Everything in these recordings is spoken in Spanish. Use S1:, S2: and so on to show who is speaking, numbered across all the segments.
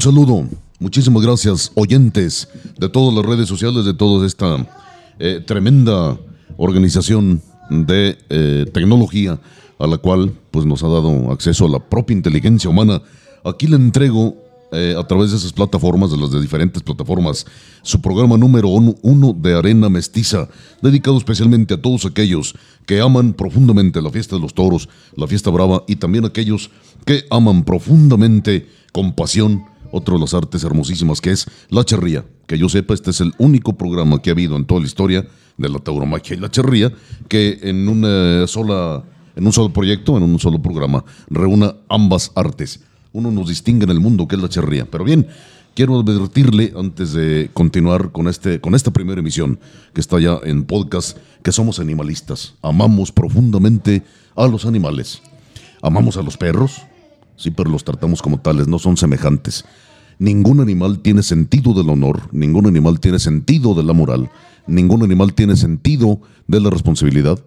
S1: Saludo, muchísimas gracias, oyentes de todas las redes sociales, de toda esta eh, tremenda organización de eh, tecnología a la cual pues, nos ha dado acceso a la propia inteligencia humana. Aquí le entrego eh, a través de esas plataformas, de las diferentes plataformas, su programa número uno de Arena Mestiza, dedicado especialmente a todos aquellos que aman profundamente la fiesta de los toros, la fiesta brava, y también aquellos que aman profundamente, con pasión, otro de las artes hermosísimas que es la charría. Que yo sepa, este es el único programa que ha habido en toda la historia de la tauromaquia y la charría que en una sola, en un solo proyecto, en un solo programa, reúna ambas artes. Uno nos distingue en el mundo que es la charría. Pero bien, quiero advertirle antes de continuar con, este, con esta primera emisión que está ya en podcast, que somos animalistas. Amamos profundamente a los animales. Amamos a los perros, sí, pero los tratamos como tales, no son semejantes. Ningún animal tiene sentido del honor, ningún animal tiene sentido de la moral, ningún animal tiene sentido de la responsabilidad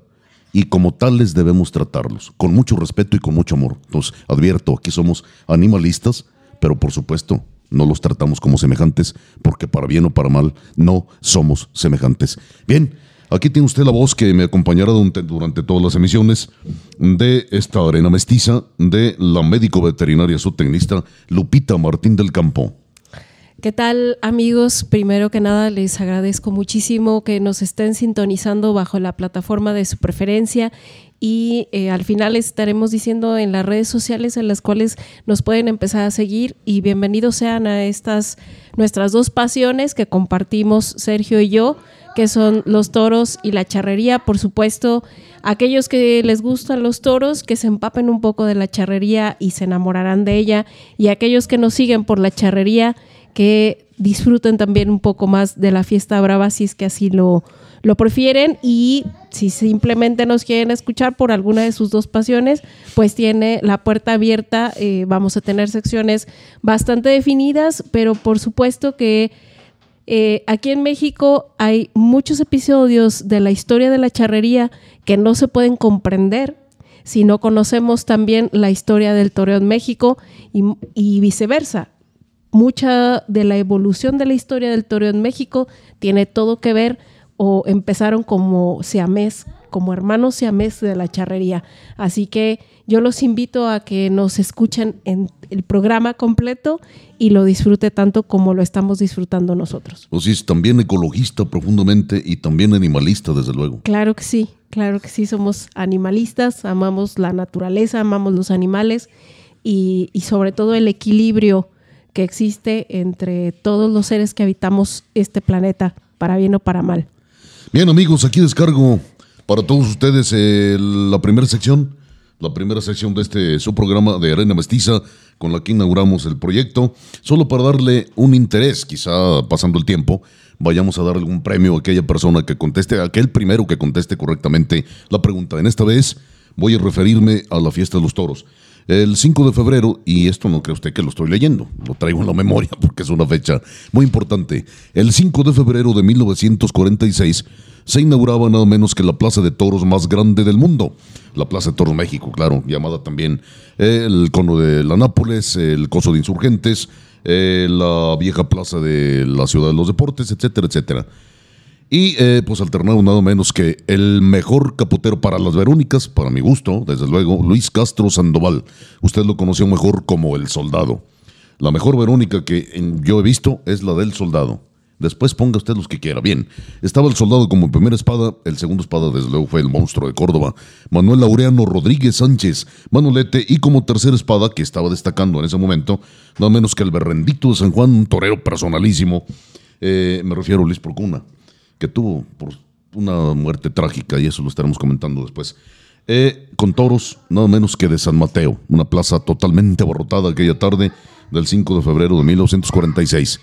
S1: y como tales debemos tratarlos, con mucho respeto y con mucho amor. Entonces, advierto, aquí somos animalistas, pero por supuesto no los tratamos como semejantes, porque para bien o para mal no somos semejantes. Bien, Aquí tiene usted la voz que me acompañará durante todas las emisiones de esta arena mestiza de la médico veterinaria subtecnista Lupita Martín del Campo.
S2: ¿Qué tal amigos? Primero que nada les agradezco muchísimo que nos estén sintonizando bajo la plataforma de su preferencia y eh, al final estaremos diciendo en las redes sociales en las cuales nos pueden empezar a seguir y bienvenidos sean a estas nuestras dos pasiones que compartimos Sergio y yo que son los toros y la charrería. Por supuesto, aquellos que les gustan los toros, que se empapen un poco de la charrería y se enamorarán de ella. Y aquellos que nos siguen por la charrería, que disfruten también un poco más de la fiesta brava, si es que así lo, lo prefieren. Y si simplemente nos quieren escuchar por alguna de sus dos pasiones, pues tiene la puerta abierta. Eh, vamos a tener secciones bastante definidas, pero por supuesto que eh, aquí en México hay muchos episodios de la historia de la charrería que no se pueden comprender si no conocemos también la historia del toreo en México y, viceversa. Mucha de la evolución de la historia del toreo en México tiene todo que ver o empezaron como siamés, como hermanos siamés de la charrería. Así que yo los invito a que nos escuchen en el programa completo y lo disfrute tanto como lo estamos disfrutando nosotros.
S1: O sea, es también ecologista profundamente y también animalista, desde luego.
S2: Claro que sí, claro que sí, somos animalistas, amamos la naturaleza, amamos los animales y, y sobre todo el equilibrio que existe entre todos los seres que habitamos este planeta, para bien o para mal.
S1: Bien amigos, aquí descargo para todos ustedes eh, la primera sección la primera sección de este su programa de Arena Mestiza con la que inauguramos el proyecto, solo para darle un interés, quizá pasando el tiempo, vayamos a dar algún premio a aquella persona que conteste, aquel primero que conteste correctamente la pregunta. En esta vez voy a referirme a la fiesta de los toros. El 5 de febrero, y esto no cree usted que lo estoy leyendo, lo traigo en la memoria porque es una fecha muy importante. El 5 de febrero de 1946 se inauguraba nada menos que la plaza de toros más grande del mundo. La Plaza de Toros México, claro, llamada también el cono de la Nápoles, el coso de insurgentes, eh, la vieja plaza de la ciudad de los deportes, etcétera, etcétera. Y eh, pues alternado nada menos que el mejor capotero para las Verónicas, para mi gusto, desde luego, Luis Castro Sandoval. Usted lo conoció mejor como el soldado. La mejor Verónica que yo he visto es la del soldado. Después ponga usted los que quiera. Bien, estaba el soldado como primera espada, el segundo espada desde luego fue el monstruo de Córdoba, Manuel Laureano Rodríguez Sánchez, Manolete y como tercera espada que estaba destacando en ese momento, nada menos que el berrendito de San Juan, un torero personalísimo, eh, me refiero a Luis Procuna tuvo por una muerte trágica, y eso lo estaremos comentando después. Eh, con toros, nada menos que de San Mateo, una plaza totalmente abarrotada aquella tarde del 5 de febrero de 1946.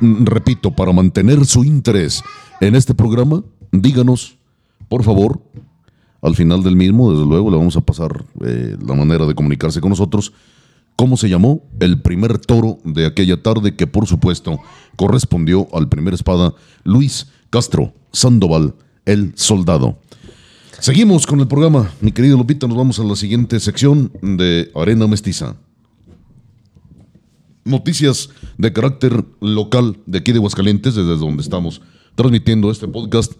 S1: Mm, repito, para mantener su interés en este programa, díganos, por favor, al final del mismo, desde luego, le vamos a pasar eh, la manera de comunicarse con nosotros. ¿Cómo se llamó? El primer toro de aquella tarde, que por supuesto correspondió al primer espada Luis Castro Sandoval, el soldado. Seguimos con el programa, mi querido Lupita, nos vamos a la siguiente sección de Arena Mestiza. Noticias de carácter local de aquí de Aguascalientes, desde donde estamos transmitiendo este podcast.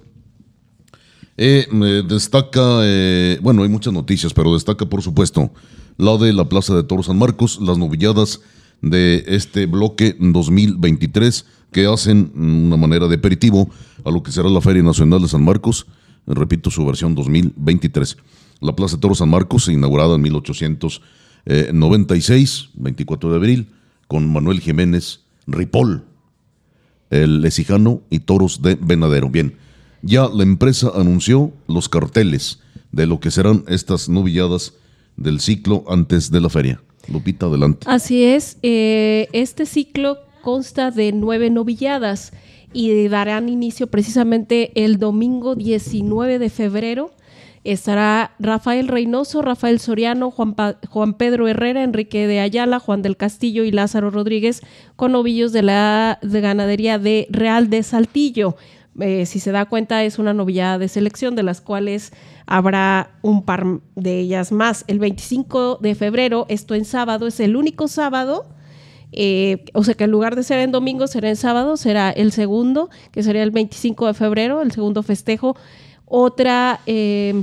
S1: Eh, destaca, eh, bueno, hay muchas noticias, pero destaca por supuesto la de la Plaza de Toros San Marcos, las novilladas de este bloque 2023 que hacen una manera de aperitivo a lo que será la Feria Nacional de San Marcos, repito, su versión 2023. La Plaza de Toros San Marcos, inaugurada en 1896, 24 de abril, con Manuel Jiménez Ripoll, el Lecijano y Toros de Venadero. Bien, ya la empresa anunció los carteles de lo que serán estas novilladas del ciclo antes de la feria. Lupita, adelante.
S2: Así es, eh, este ciclo consta de nueve novilladas y darán inicio precisamente el domingo 19 de febrero. Estará Rafael Reynoso, Rafael Soriano, Juan, Juan, Pedro Herrera, Enrique de Ayala, Juan del Castillo y Lázaro Rodríguez con novillos de la de ganadería de Real de Saltillo. Eh, si se da cuenta, es una novillada de selección, de las cuales habrá un par de ellas más. El 25 de febrero, esto en sábado, es el único sábado eh, o sea que en lugar de ser en domingo, será en sábado, será el segundo, que sería el 25 de febrero, el segundo festejo. Otra eh,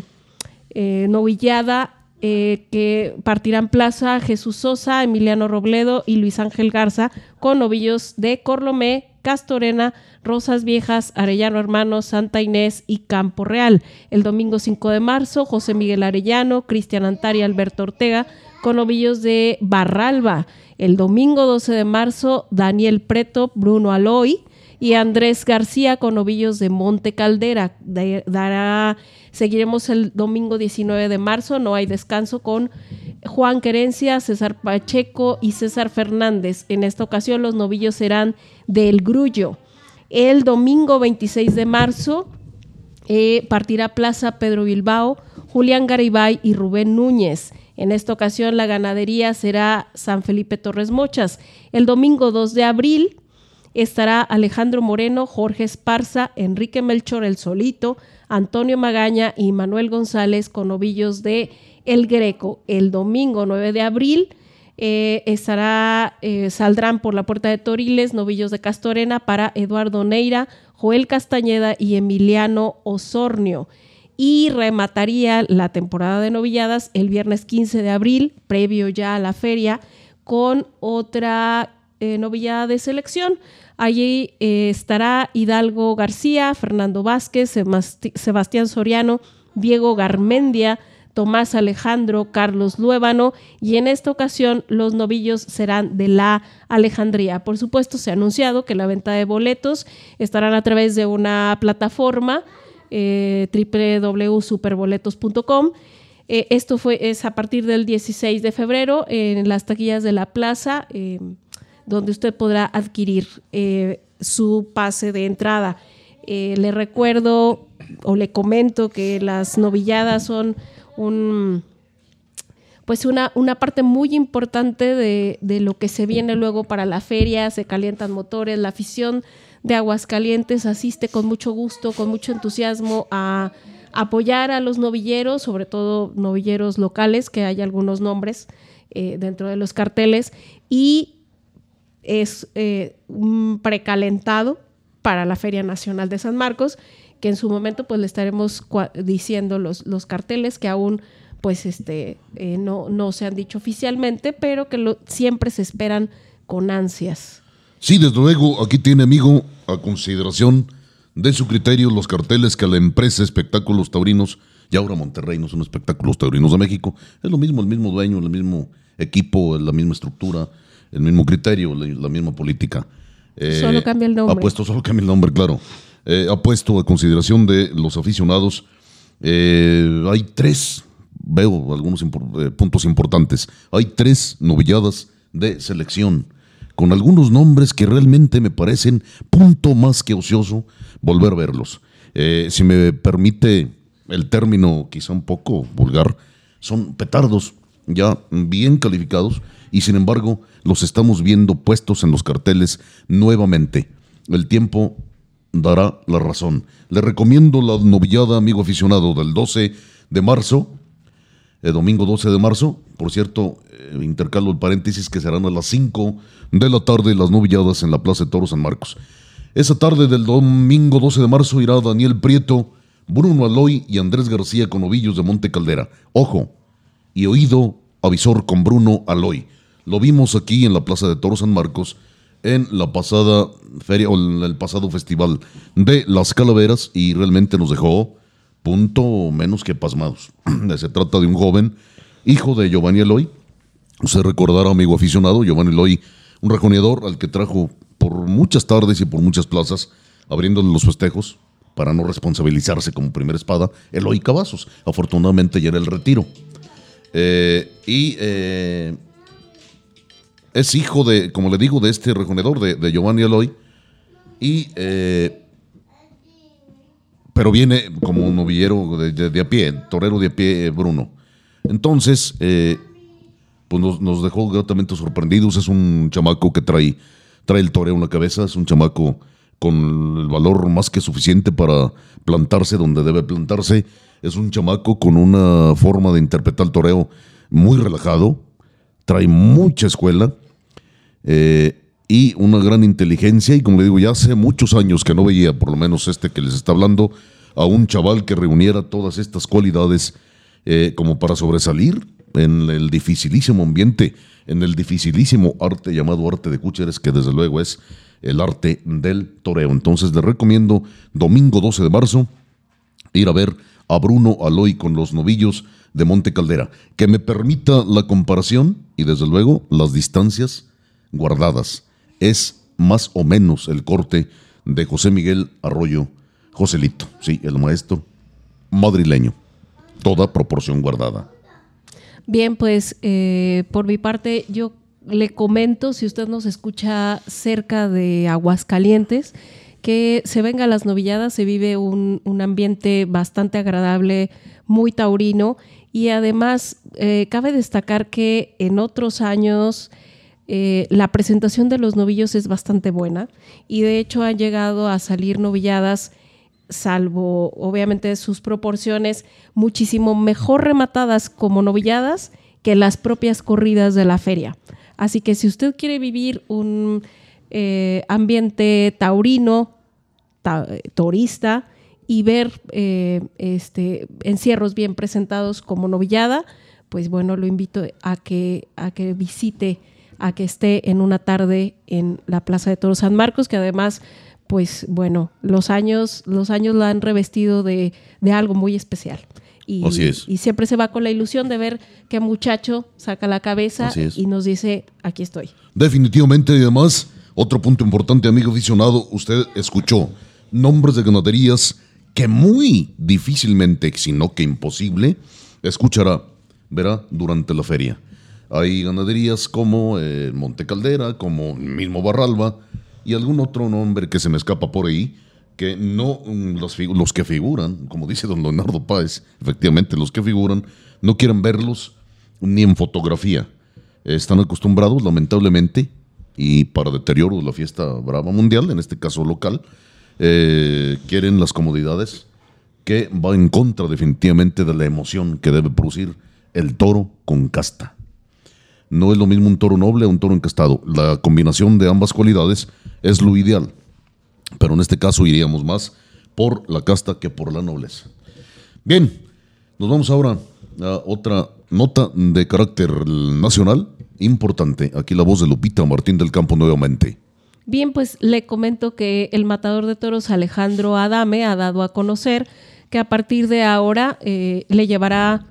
S2: eh, novillada que partirán Plaza Jesús Sosa, Emiliano Robledo y Luis Ángel Garza con novillos de Corlomé, Castorena, Rosas Viejas, Arellano Hermanos, Santa Inés y Campo Real. El domingo 5 de marzo, José Miguel Arellano, Cristian Antaria, Alberto Ortega con novillos de Barralba. El domingo 12 de marzo, Daniel Preto, Bruno Aloy y Andrés García con novillos de Monte Caldera. dará, seguiremos el domingo 19 de marzo, no hay descanso con Juan Querencia, César Pacheco y César Fernández. En esta ocasión los novillos serán del Grullo. El domingo 26 de marzo eh, partirá Plaza Pedro Bilbao, Julián Garibay y Rubén Núñez. En esta ocasión la ganadería será San Felipe Torres Mochas. El domingo 2 de abril estará Alejandro Moreno, Jorge Esparza, Enrique Melchor el Solito, Antonio Magaña y Manuel González con novillos de El Greco. El domingo 9 de abril eh, estará, eh, saldrán por la puerta de Toriles novillos de Castorena para Eduardo Neira, Joel Castañeda y Emiliano Osornio y remataría la temporada de novilladas el viernes 15 de abril, previo ya a la feria, con otra eh, novillada de selección. Allí eh, estará Hidalgo García, Fernando Vázquez, Sebastián Soriano, Diego Garmendia, Tomás Alejandro, Carlos Luébano y en esta ocasión los novillos serán de la Alejandría. Por supuesto, se ha anunciado que la venta de boletos estarán a través de una plataforma eh, www.superboletos.com. Eh, esto fue, es a partir del 16 de febrero en las taquillas de la plaza, eh, donde usted podrá adquirir eh, su pase de entrada. le recuerdo o le comento que las novilladas son un pues una, una parte muy importante de, de, lo que se viene luego para la feria, se calientan motores, la afición de Aguascalientes asiste con mucho gusto, con mucho entusiasmo a apoyar a los novilleros, sobre todo novilleros locales, que hay algunos nombres eh, dentro de los carteles, y es eh, precalentado para la Feria Nacional de San Marcos, que en su momento pues le estaremos diciendo los, los carteles que aún pues este eh, no, no se han dicho oficialmente, pero que lo, siempre se esperan con ansias.
S1: Sí, desde luego, aquí tiene amigo a consideración de su criterio los carteles que la empresa Espectáculos Taurinos, y ahora Monterrey no son Espectáculos Taurinos de México, es lo mismo, el mismo dueño, el mismo equipo, la misma estructura, el mismo criterio, la, misma política.
S2: Eh, solo cambia el nombre.
S1: Ha puesto, solo cambia el nombre, claro. Eh, ha puesto a consideración de los aficionados. Eh, hay tres, veo algunos puntos importantes. Hay tres novilladas de selección con algunos nombres que realmente me parecen punto más que ocioso volver a verlos. Eh, si me permite el término quizá un poco vulgar, son petardos ya bien calificados y sin embargo los estamos viendo puestos en los carteles nuevamente. El tiempo dará la razón. Le recomiendo la novillada, amigo aficionado, del 12 de marzo, el domingo 12 de marzo. Por cierto, eh, intercalo el paréntesis que serán a las 5 de la tarde las novilladas en la Plaza de Toro San Marcos. Esa tarde del domingo 12 de marzo irá Daniel Prieto, Bruno Aloy y Andrés García con ovillos de Monte Caldera. Ojo y oído avisor con Bruno Aloy. Lo vimos aquí en la Plaza de Toro San Marcos en la pasada feria o en el pasado festival de las calaveras y realmente nos dejó punto menos que pasmados. Se trata de un joven, hijo de Giovanni Eloy. Usted recordará, amigo aficionado, Giovanni Eloy, un rejoneador al que trajo por muchas tardes y por muchas plazas, abriéndole los festejos para no responsabilizarse como primera espada, Eloy Cavazos. Afortunadamente ya era el retiro. Eh, y eh, es hijo de, como le digo, de este rejoneador, de, Giovanni Eloy. Y eh, pero viene como un novillero de, a pie, torero de a pie, Bruno. Entonces, eh, pues nos, dejó gratamente sorprendidos. Es un chamaco que trae, trae el toreo en la cabeza, es un chamaco con el valor más que suficiente para plantarse donde debe plantarse. Es un chamaco con una forma de interpretar el toreo muy relajado, trae mucha escuela eh, y una gran inteligencia. Y como le digo, ya hace muchos años que no veía, por lo menos este que les está hablando, a un chaval que reuniera todas estas cualidades eh, como para sobresalir en el dificilísimo ambiente, en el dificilísimo arte llamado arte de cúcheres, que desde luego es el arte del toreo. Entonces les recomiendo domingo 12 de marzo ir a ver a Bruno Aloy con los novillos de Monte Caldera. Que me permita la comparación y desde luego las distancias guardadas. Es más o menos el corte de José Miguel Arroyo Joselito, sí, el maestro madrileño. Toda proporción guardada.
S2: Bien, pues eh, por mi parte yo le comento, si usted nos escucha cerca de Aguascalientes, que se venga a las novilladas, se vive un, ambiente bastante agradable, muy taurino y además eh, cabe destacar que en otros años eh, la presentación de los novillos es bastante buena y de hecho han llegado a salir novilladas salvo obviamente sus proporciones, muchísimo mejor rematadas como novilladas que las propias corridas de la feria. Así que si usted quiere vivir un eh, ambiente taurino, torista, y ver eh, este, encierros bien presentados como novillada, pues bueno, lo invito a que, a que visite, a que esté en una tarde en la Plaza de Toros San Marcos, que además pues bueno, los años, los años la han revestido de, algo muy especial. Y, y siempre se va con la ilusión de ver qué muchacho saca la cabeza y nos dice, aquí estoy.
S1: Definitivamente, y además, otro punto importante, amigo aficionado, usted escuchó nombres de ganaderías que muy difícilmente, si no que imposible, escuchará, verá, durante la feria. Hay ganaderías como eh, Monte Caldera, como mismo Barralba, y algún otro nombre que se me escapa por ahí, que no mm, los, los que figuran, como dice don Leonardo Páez, efectivamente los que figuran, no quieren verlos ni en fotografía. Están acostumbrados, lamentablemente, y para deterioro de la fiesta brava mundial, en este caso local, eh, quieren las comodidades que va en contra definitivamente de la emoción que debe producir el toro con casta. No es lo mismo un toro noble a un toro encastado. La combinación de ambas cualidades es lo ideal. Pero en este caso iríamos más por la casta que por la nobleza. Bien, nos vamos ahora a otra nota de carácter nacional importante. Aquí la voz de Lupita Martín del Campo nuevamente.
S2: Bien, pues le comento que el matador de toros Alejandro Adame ha dado a conocer que a partir de ahora eh, le llevará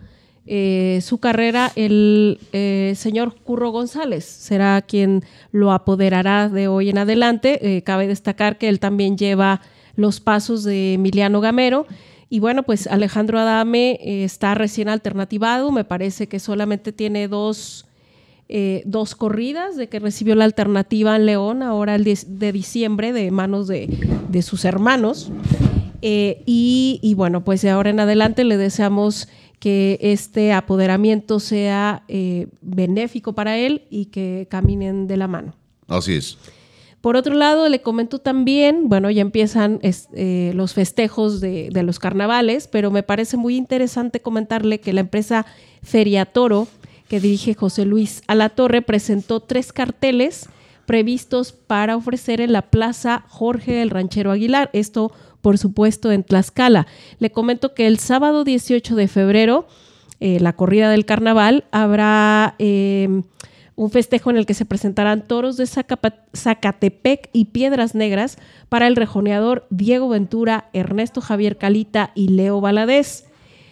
S2: eh, su carrera el eh, señor Curro González. Será quien lo apoderará de hoy en adelante. cabe destacar que él también lleva los pasos de Emiliano Gamero. Y bueno, pues Alejandro Adame está recién alternativado. Me parece que solamente tiene dos eh, dos corridas de que recibió la alternativa en León ahora el de diciembre de manos de, sus hermanos. Eh, y, bueno, pues de ahora en adelante le deseamos que este apoderamiento sea eh, benéfico para él y que caminen de la mano.
S1: Así es.
S2: Por otro lado, le comento también, bueno, ya empiezan los festejos de, de, los carnavales, pero me parece muy interesante comentarle que la empresa Feria Toro que dirige José Luis Alatorre, presentó tres carteles previstos para ofrecer en la Plaza Jorge el Ranchero Aguilar. Esto, por supuesto, en Tlaxcala. Le comento que el sábado 18 de febrero, eh, la corrida del carnaval, habrá eh, un festejo en el que se presentarán toros de Zacatepec y Piedras Negras para el rejoneador Diego Ventura, Ernesto Javier Calita y Leo Valadez.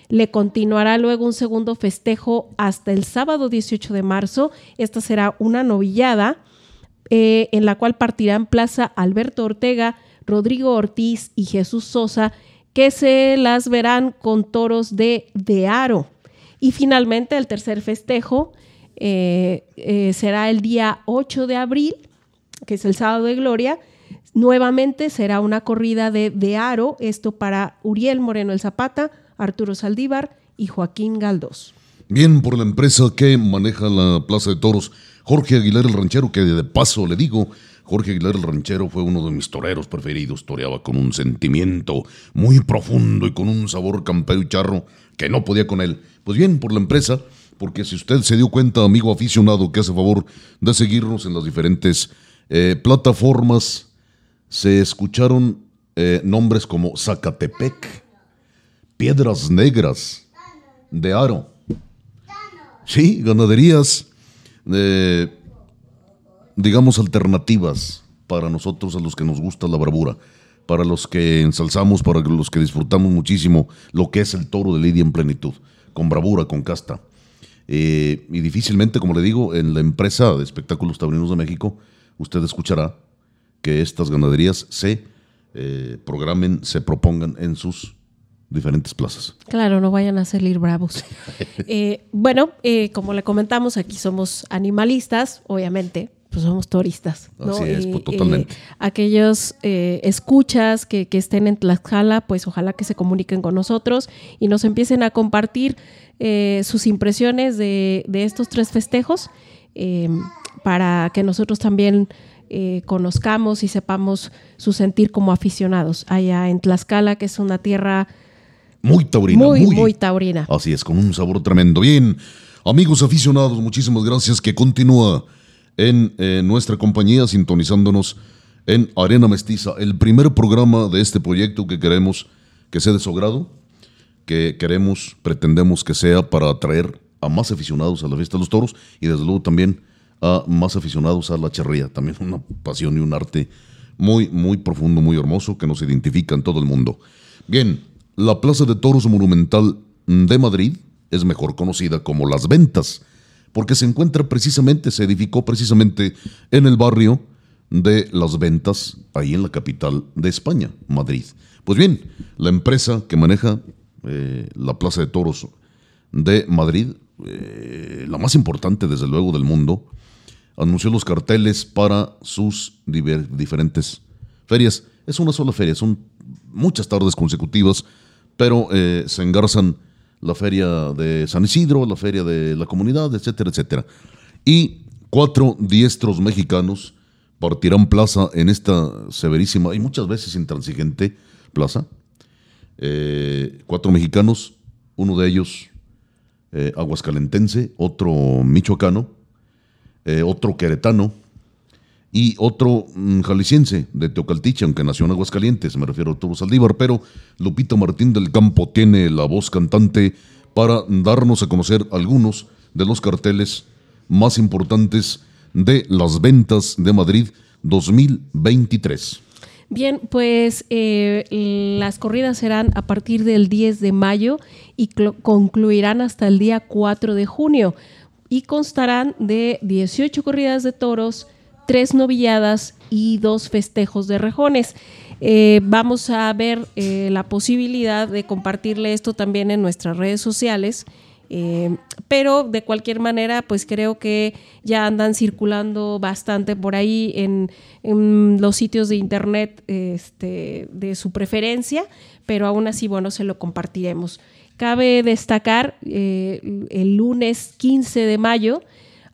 S2: Le continuará luego un segundo festejo hasta el sábado 18 de marzo. Esta será una novillada eh, en la cual partirán Plaza Alberto Ortega, Rodrigo Ortiz y Jesús Sosa, que se las verán con toros de, de aro. Y finalmente el tercer festejo eh, eh, será el día 8 de abril, que es el sábado de gloria. Nuevamente será una corrida de, de aro, esto para Uriel Moreno el Zapata, Arturo Saldívar y Joaquín Galdós.
S1: Bien, por la empresa que maneja la Plaza de Toros, Jorge Aguilar el Ranchero, que de paso le digo, Jorge Aguilar el Ranchero fue uno de mis toreros preferidos, toreaba con un sentimiento muy profundo y con un sabor campero y charro que no podía con él. Pues bien, por la empresa, porque si usted se dio cuenta, amigo aficionado, que hace favor de seguirnos en las diferentes eh, plataformas, se escucharon eh, nombres como Zacatepec, piedras negras de aro. Sí, ganaderías, digamos, alternativas para nosotros a los que nos gusta la bravura, para los que ensalzamos, para los que disfrutamos muchísimo lo que es el toro de Lidia en plenitud, con bravura, con casta. Eh, y difícilmente, como le digo, en la empresa de espectáculos taurinos de México, usted escuchará que estas ganaderías se eh, programen, se propongan en sus diferentes plazas.
S2: Claro, no vayan a salir bravos. Eh, bueno, eh, como le comentamos, aquí somos animalistas, obviamente, pues somos turistas.
S1: Así es, pues, totalmente.
S2: aquellos eh, escuchas que, estén en Tlaxcala, pues ojalá que se comuniquen con nosotros y nos empiecen a compartir sus impresiones de, de, estos tres festejos para que nosotros también conozcamos y sepamos su sentir como aficionados allá en Tlaxcala, que es una tierra
S1: muy taurina.
S2: Muy, muy, taurina.
S1: Así es, con un sabor tremendo. Bien, amigos aficionados, muchísimas gracias que continúa en eh, nuestra compañía sintonizándonos en Arena Mestiza, el primer programa de este proyecto que queremos que sea de su grado, que queremos, pretendemos que sea para atraer a más aficionados a la fiesta de los toros y desde luego también a más aficionados a la charría, también una pasión y un arte muy, muy profundo, muy hermoso que nos identifica en todo el mundo. Bien, la Plaza de Toros Monumental de Madrid es mejor conocida como Las Ventas, porque se encuentra precisamente, se edificó precisamente en el barrio de Las Ventas, ahí en la capital de España, Madrid. Pues bien, la empresa que maneja eh, la Plaza de Toros de Madrid, eh, la más importante desde luego del mundo, anunció los carteles para sus diferentes ferias. Es una sola feria, son muchas tardes consecutivas pero eh, se engarzan la feria de San Isidro, la feria de la comunidad, etcétera, etcétera. Y cuatro diestros mexicanos partirán plaza en esta severísima y muchas veces intransigente plaza. Eh, cuatro mexicanos, uno de ellos eh, aguascalentense, otro michoacano, eh, otro queretano y otro mm, jalisciense de Teocaltiche, aunque nació en Aguascalientes, me refiero a Arturo Saldívar, pero Lupito Martín del Campo tiene la voz cantante para darnos a conocer algunos de los carteles más importantes de las ventas de Madrid 2023.
S2: Bien, pues eh, las corridas serán a partir del 10 de mayo y concluirán hasta el día 4 de junio y constarán de 18 corridas de toros, tres novilladas y dos festejos de rejones. Eh, vamos a ver eh, la posibilidad de compartirle esto también en nuestras redes sociales eh, pero de cualquier manera, pues creo que ya andan circulando bastante por ahí en, los sitios de internet este, de su preferencia, pero aún así, bueno, se lo compartiremos. Cabe destacar, el lunes 15 de mayo,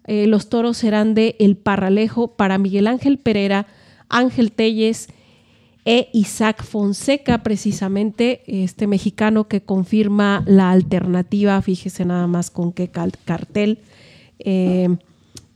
S2: eh, los toros serán de El Parralejo para Miguel Ángel Pereira, Ángel Telles, e Isaac Fonseca, precisamente este mexicano que confirma la alternativa, fíjese nada más con qué cartel. Eh,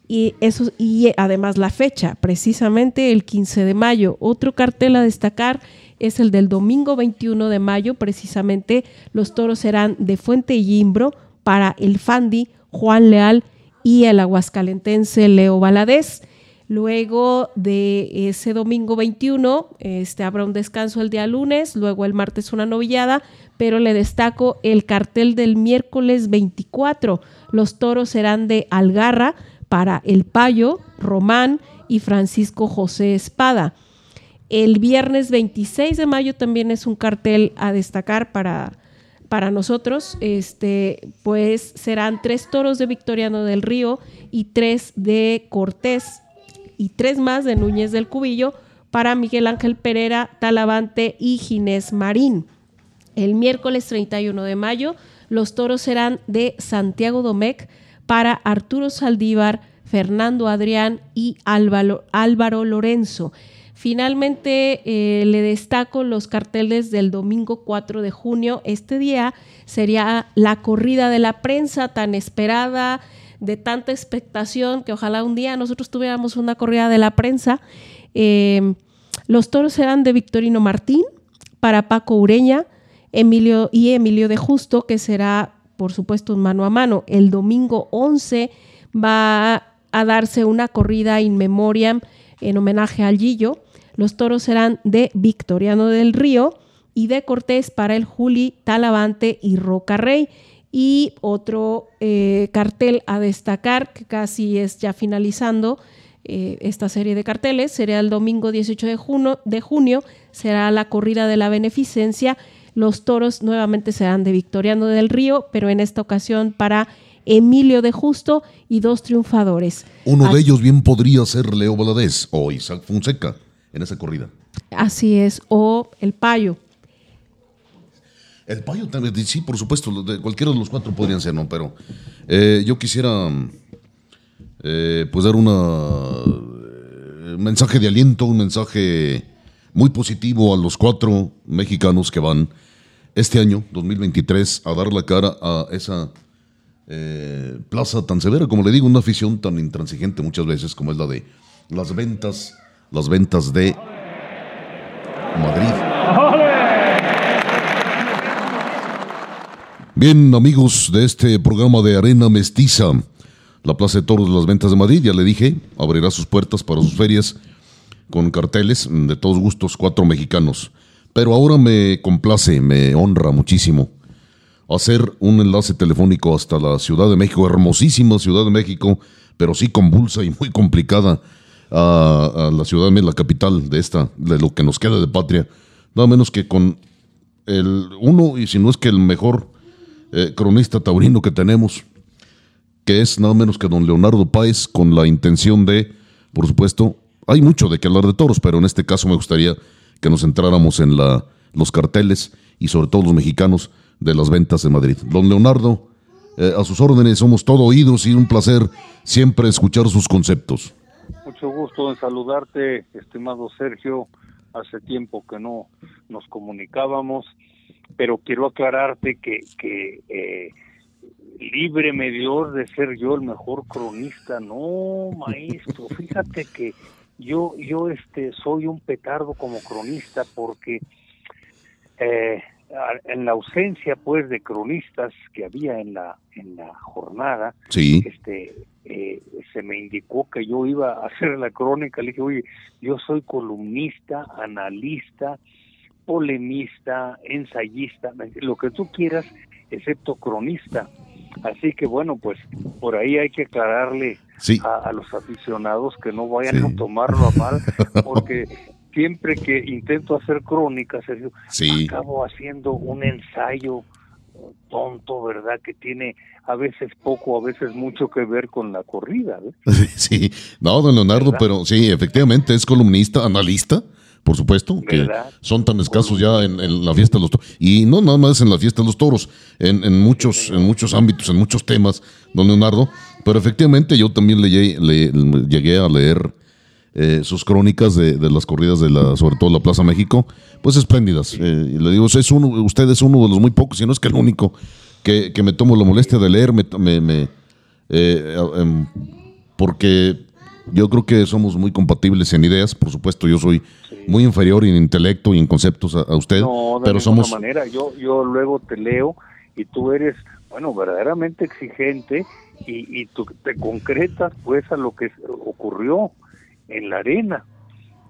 S2: y, eso, y además la fecha, precisamente el 15 de mayo. Otro cartel a destacar es el del domingo 21 de mayo, precisamente los toros serán de Fuente y Imbro para el Fandi, Juan Leal y el aguascalentense Leo Valadez. Luego de ese domingo 21, este, habrá un descanso el día lunes, luego el martes una novillada, pero le destaco el cartel del miércoles 24. Los toros serán de Algarra para El Payo, Román y Francisco José Espada. El viernes 26 de mayo también es un cartel a destacar para, para nosotros. Este, pues serán tres toros de Victoriano del Río y tres de Cortés y tres más de Núñez del Cubillo para Miguel Ángel Pereira, Talavante y Ginés Marín. El miércoles 31 de mayo, los toros serán de Santiago Domecq para Arturo Saldívar, Fernando Adrián y Álvaro, Álvaro Lorenzo. Finalmente, eh, le destaco los carteles del domingo 4 de junio. Este día sería la corrida de la prensa tan esperada, de tanta expectación que ojalá un día nosotros tuviéramos una corrida de la prensa. Eh, los toros serán de Victorino Martín para Paco Ureña Emilio y Emilio de Justo, que será, por supuesto, un mano a mano. El domingo 11 va a darse una corrida in memoriam en homenaje al Gillo. Los toros serán de Victoriano del Río y de Cortés para el Juli, Talavante y Roca Rey. Y otro eh, cartel a destacar, que casi es ya finalizando eh, esta serie de carteles, será el domingo 18 de junio, de junio, será la corrida de la beneficencia. Los toros nuevamente serán de Victoriano del Río, pero en esta ocasión para Emilio de Justo y dos triunfadores.
S1: Uno de ellos bien podría ser Leo Valadez o Isaac Fonseca en esa corrida.
S2: Así es, o el Payo.
S1: El payo también, sí, por supuesto, de cualquiera de los cuatro podrían ser, ¿no? Pero eh, yo quisiera eh, pues dar un eh, mensaje de aliento, un mensaje muy positivo a los cuatro mexicanos que van este año, 2023, a dar la cara a esa plaza tan severa, como le digo, una afición tan intransigente muchas veces como es la de las ventas, las ventas de Madrid. Bien, amigos de este programa de Arena Mestiza, la Plaza de Toros de las Ventas de Madrid, ya le dije, abrirá sus puertas para sus ferias con carteles de todos gustos, cuatro mexicanos. Pero ahora me complace, me honra muchísimo hacer un enlace telefónico hasta la Ciudad de México, hermosísima Ciudad de México, pero sí convulsa y muy complicada a, la ciudad, la capital de esta, de lo que nos queda de patria, nada menos que con el uno, y si no es que el mejor eh, cronista taurino que tenemos, que es nada menos que don Leonardo Páez, con la intención de, por supuesto, hay mucho de que hablar de toros, pero en este caso me gustaría que nos centráramos en la, los carteles y sobre todo los mexicanos de las ventas en Madrid. Don Leonardo, eh, a sus órdenes, somos todo oídos y un placer siempre escuchar sus conceptos.
S3: Mucho gusto en saludarte, estimado Sergio. Hace tiempo que no nos comunicábamos, pero quiero aclararte que, que eh, libre me dio de ser yo el mejor cronista. No, maestro, fíjate que yo, yo este, soy un petardo como cronista porque eh, en la ausencia pues de cronistas que había en la en la jornada
S1: sí.
S3: este eh, se me indicó que yo iba a hacer la crónica. Le dije oye yo soy columnista analista polemista ensayista lo que tú quieras excepto cronista así que bueno pues por ahí hay que aclararle a, los aficionados que no vayan a tomarlo a mal porque siempre que intento hacer crónicas, Sergio, acabo haciendo un ensayo tonto, ¿verdad? Que tiene a veces poco, a veces mucho que ver con la corrida.
S1: Sí, no, don Leonardo, pero sí, efectivamente es columnista, analista. Por supuesto, que son tan escasos ya en, la fiesta de los toros. Y no nada más en la fiesta de los toros, en, en muchos, en muchos ámbitos, en muchos temas, don Leonardo. Pero efectivamente yo también le, le llegué a leer eh, sus crónicas de, las corridas de la, sobre todo la Plaza México, pues espléndidas. Eh, le digo, es uno, usted es uno de los muy pocos, si no es que el único, que, me tomo la molestia de leer, me, me, eh, em, porque yo creo que somos muy compatibles en ideas, por supuesto, yo soy muy inferior en intelecto y en conceptos a, usted,
S3: no, de
S1: pero somos...
S3: manera, yo, yo luego te leo y tú eres, bueno, verdaderamente exigente y, y tú te concretas pues a lo que ocurrió en la arena.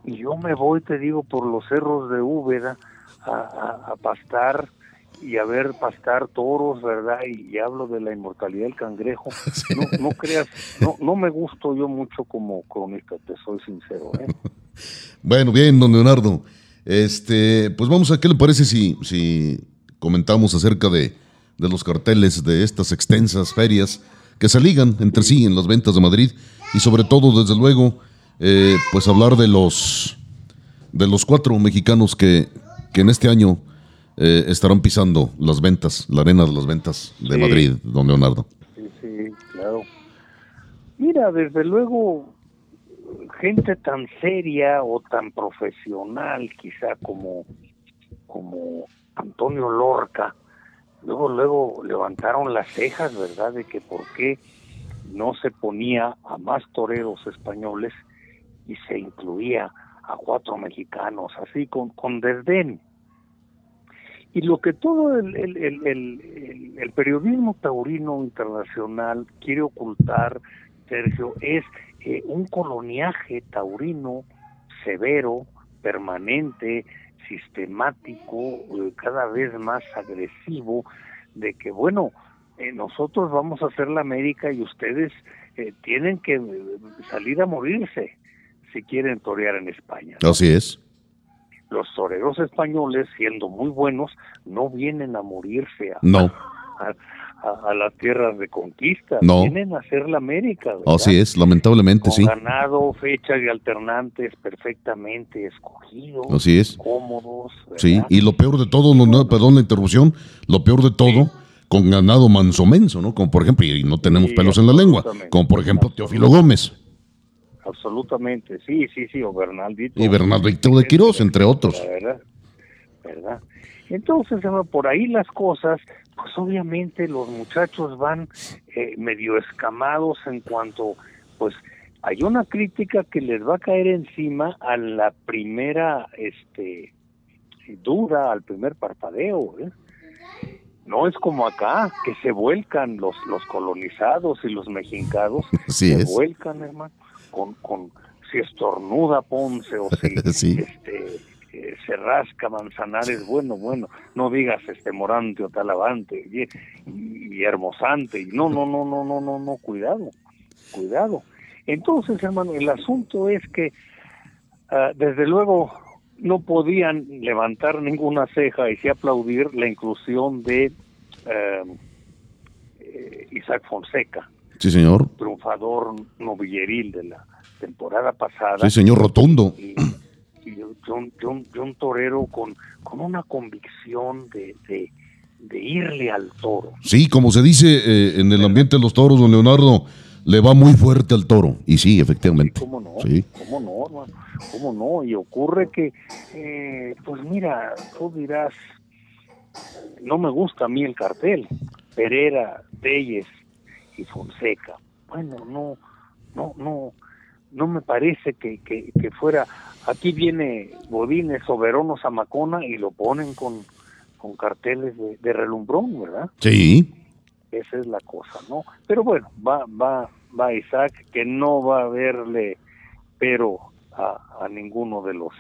S3: Y yo me voy, te digo, por los cerros de Úbeda a, pastar y a ver pastar toros, ¿verdad? Y, hablo de la inmortalidad del cangrejo. No, creas, no, no me gusto yo mucho como cronista, te soy sincero. ¿eh?
S1: bueno, bien, don Leonardo. Este, pues vamos a qué le parece si, si comentamos acerca de, de los carteles de estas extensas ferias que se ligan entre sí en las ventas de Madrid y sobre todo, desde luego, eh, pues hablar de los de los cuatro mexicanos que, que en este año eh, estarán pisando las ventas, la arena de las ventas de Madrid, don Leonardo.
S3: Sí, sí, claro. Mira, desde luego, gente tan seria o tan profesional, quizá como, como Antonio Lorca, luego, luego levantaron las cejas, ¿verdad?, de que por qué no se ponía a más toreros españoles y se incluía a cuatro mexicanos, así con, con desdén. Y lo que todo el, el, el, el, periodismo taurino internacional quiere ocultar, Sergio, es eh, un coloniaje taurino severo, permanente, sistemático, eh, cada vez más agresivo, de que, bueno, eh, nosotros vamos a hacer la América y ustedes tienen que salir a morirse si quieren torear en España.
S1: Así es.
S3: Los toreros españoles, siendo muy buenos, no vienen a morirse a,
S1: no.
S3: a, las tierras de conquista,
S1: no.
S3: vienen a hacer la América.
S1: Así es, lamentablemente, sí.
S3: ganado, fechas y alternantes perfectamente escogidos,
S1: Así es.
S3: cómodos.
S1: Sí, y lo peor de todo, no, perdón la interrupción, lo peor de todo... con ganado manso menso, ¿no? Como por ejemplo, y no tenemos pelos en la lengua, como por ejemplo Teófilo Gómez.
S3: Absolutamente, sí, sí, sí, o Bernaldito.
S1: Y Bernaldito de Quirós, entre otros.
S3: ¿Verdad? ¿Verdad? Entonces, por ahí las cosas, pues obviamente los muchachos van eh, medio escamados en cuanto, pues, hay una crítica que les va a caer encima a la primera, este, duda, al primer parpadeo, ¿eh? No es como acá, que se vuelcan los, los colonizados y los mexicanos, se vuelcan, hermano con, con si estornuda Ponce o si este, eh, se rasca Manzanares, bueno, bueno, no digas este Morante o Talavante y, y, Hermosante, y no, no, no, no, no, no, no, cuidado, cuidado. Entonces, hermano, el asunto es que ah, desde luego no podían levantar ninguna ceja y sí aplaudir la inclusión de eh, eh, Isaac Fonseca
S1: Sí, señor.
S3: Triunfador novilleril de la temporada pasada.
S1: Sí, señor Rotundo.
S3: Y, de, un, torero con, con una convicción de, de, de irle al toro.
S1: Sí, como se dice eh, en el ambiente de los toros, don Leonardo, le va muy fuerte al toro. Y sí, efectivamente.
S3: ¿Cómo no?
S1: Sí.
S3: ¿Cómo no, hermano? ¿Cómo no? Y ocurre que, eh, pues mira, tú dirás, no me gusta a mí el cartel, Pereira, Telles y Fonseca. Bueno, no, no, no, no me parece que, que, que fuera. Aquí viene Bodines, Soberano, Zamacona y lo ponen con, con carteles de, de relumbrón, ¿verdad?
S1: Sí.
S3: Esa es la cosa, ¿no? Pero bueno, va, va, va Isaac, que no va a verle pero a, a ninguno de los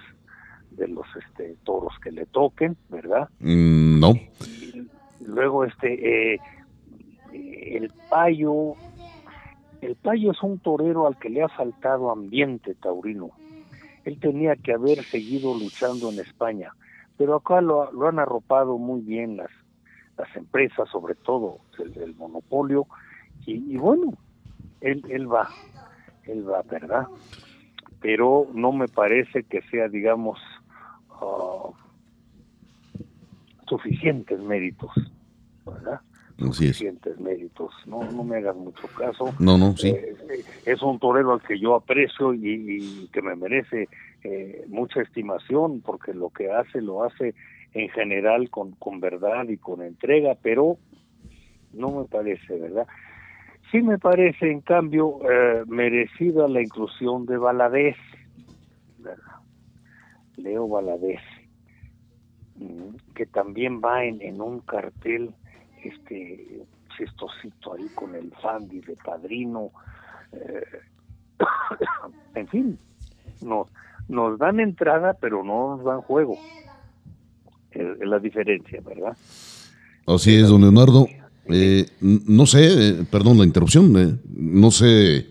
S3: de los este toros que le toquen, ¿verdad?
S1: Mm, no.
S3: Y luego este eh, el payo el payo es un torero al que le ha faltado ambiente taurino. Él tenía que haber seguido luchando en España, pero acá lo, lo han arropado muy bien las las empresas, sobre todo el, monopolio, y, bueno, él, él va, él va, ¿verdad? Pero no me parece que sea, digamos, uh, suficientes méritos, ¿verdad? Suficientes méritos, no, no me hagas mucho caso.
S1: No, no, sí.
S3: Eh, es un torero al que yo aprecio y, y que me merece eh, mucha estimación porque lo que hace lo hace en general con, con verdad y con entrega, pero no me parece, ¿verdad? Sí me parece, en cambio, eh, merecida la inclusión de Valadez, ¿verdad? Leo Valadez, que también va en, en un cartel, este, chistosito ahí con el Fandi de Padrino, eh, en fin, nos, nos dan entrada, pero no nos dan juego es la diferencia, ¿verdad?
S1: Así es, don Leonardo. Eh, no sé, eh, perdón la interrupción, eh, no sé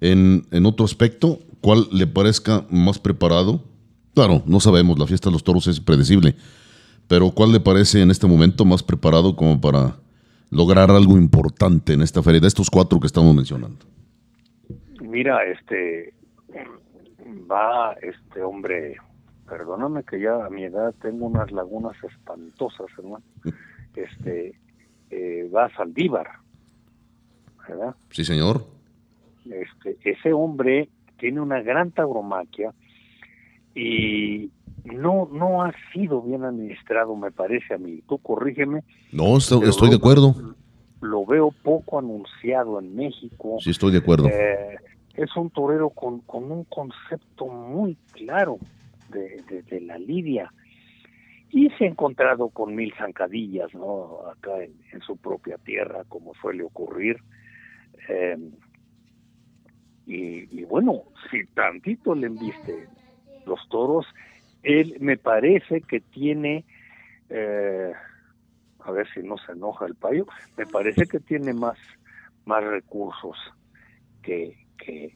S1: en, en, otro aspecto cuál le parezca más preparado. Claro, no sabemos, la fiesta de los toros es predecible, pero cuál le parece en este momento más preparado como para lograr algo importante en esta feria, de estos cuatro que estamos mencionando.
S3: Mira, este va este hombre perdóname que ya a mi edad tengo unas lagunas espantosas, hermano. Este, eh, va a Saldívar, ¿verdad?
S1: Sí, señor.
S3: Este, ese hombre tiene una gran tauromaquia y no no ha sido bien administrado, me parece a mí. Tú corrígeme.
S1: No, estoy, estoy de acuerdo.
S3: Lo veo poco anunciado en México.
S1: Sí, estoy de acuerdo.
S3: Eh, es un torero con, con un concepto muy claro de, de, de, la lidia y se ha encontrado con mil zancadillas no acá en, en su propia tierra como suele ocurrir eh, y, y, bueno si tantito le enviste los toros él me parece que tiene eh, a ver si no se enoja el payo me parece que tiene más más recursos que que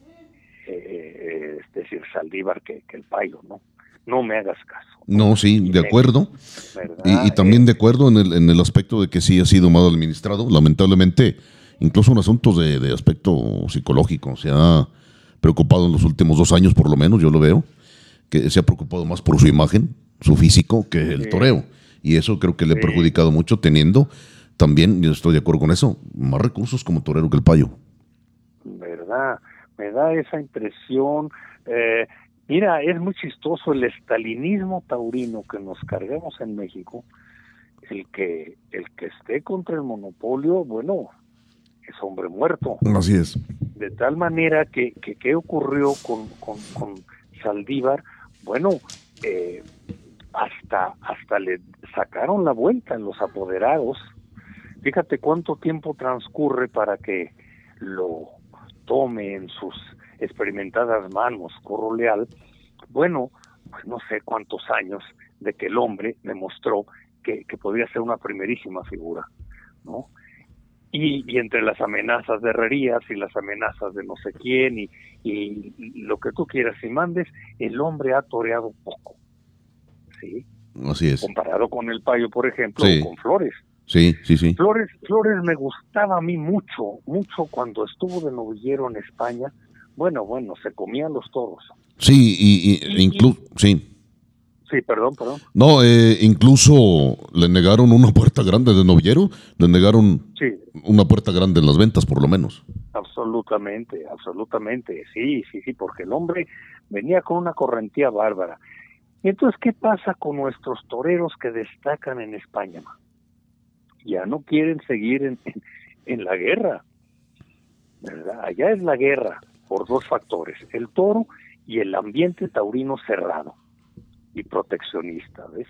S3: eh, es decir Saldívar que, que el payo no no me hagas caso.
S1: No, sí, de acuerdo. Y, y, también de acuerdo en el, en el aspecto de que sí ha sido mal administrado. Lamentablemente, incluso en asuntos de, de, aspecto psicológico, se ha preocupado en los últimos dos años, por lo menos, yo lo veo, que se ha preocupado más por su imagen, su físico, que el sí. toreo. Y eso creo que le ha perjudicado mucho, teniendo también, yo estoy de acuerdo con eso, más recursos como torero que el payo.
S3: ¿Verdad? Me da esa impresión. Eh, Mira, es muy chistoso el estalinismo taurino que nos cargamos en México. El que el que esté contra el monopolio, bueno, es hombre muerto.
S1: Así es.
S3: De tal manera que, que ¿qué ocurrió con, con, con Saldívar? Bueno, eh, hasta, hasta le sacaron la vuelta en los apoderados. Fíjate cuánto tiempo transcurre para que lo tome en sus experimentadas manos, Corro Leal, bueno, pues no sé cuántos años de que el hombre demostró que, que podría ser una primerísima figura, ¿no? Y, y, entre las amenazas de herrerías y las amenazas de no sé quién y, y, lo que tú quieras y mandes, el hombre ha toreado poco, ¿sí?
S1: Así es.
S3: Comparado con el payo, por ejemplo, sí. o con Flores.
S1: Sí, sí, sí.
S3: Flores, Flores me gustaba a mí mucho, mucho cuando estuvo de novillero en España, bueno, bueno, se comían los toros.
S1: Sí, y, y incluso, sí.
S3: Sí, perdón, perdón.
S1: No, eh, incluso le negaron una puerta grande de novillero, le negaron una puerta grande en las ventas, por lo menos.
S3: Absolutamente, absolutamente, sí, sí, sí, porque el hombre venía con una correntía bárbara. Y entonces, ¿qué pasa con nuestros toreros que destacan en España? Ya no quieren seguir en, en la guerra, ¿verdad? Allá es la guerra por dos factores, el toro y el ambiente taurino cerrado y proteccionista, ¿ves?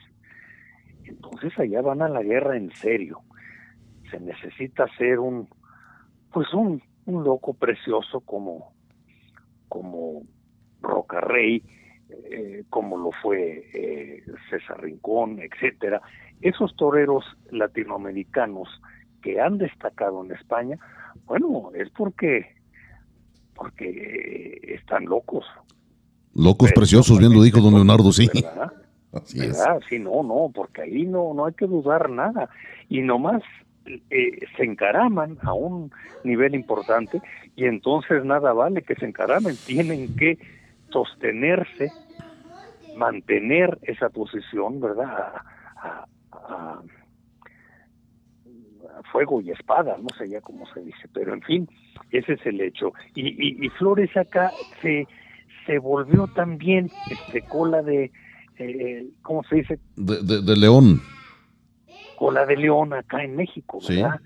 S3: Entonces allá van a la guerra en serio. Se necesita ser un, pues un, un loco precioso como, como Rocarrey, eh, como lo fue eh, César Rincón, etcétera. Esos toreros latinoamericanos que han destacado en España, bueno, es porque porque están locos,
S1: Locos preciosos, bien lo dijo don Leonardo, sí.
S3: ¿verdad? Sí, no, no, porque ahí no, no hay que dudar nada. Y nomás eh, se encaraman a un nivel importante y entonces nada vale que se encaramen, tienen que sostenerse, mantener esa posición, ¿verdad? A, fuego y espada, no sé ya cómo se dice, pero en fin, ese es el hecho. Y, y, y Flores acá se se volvió también este cola de eh, ¿cómo se dice?
S1: De, león.
S3: Cola de león acá en México, ¿verdad?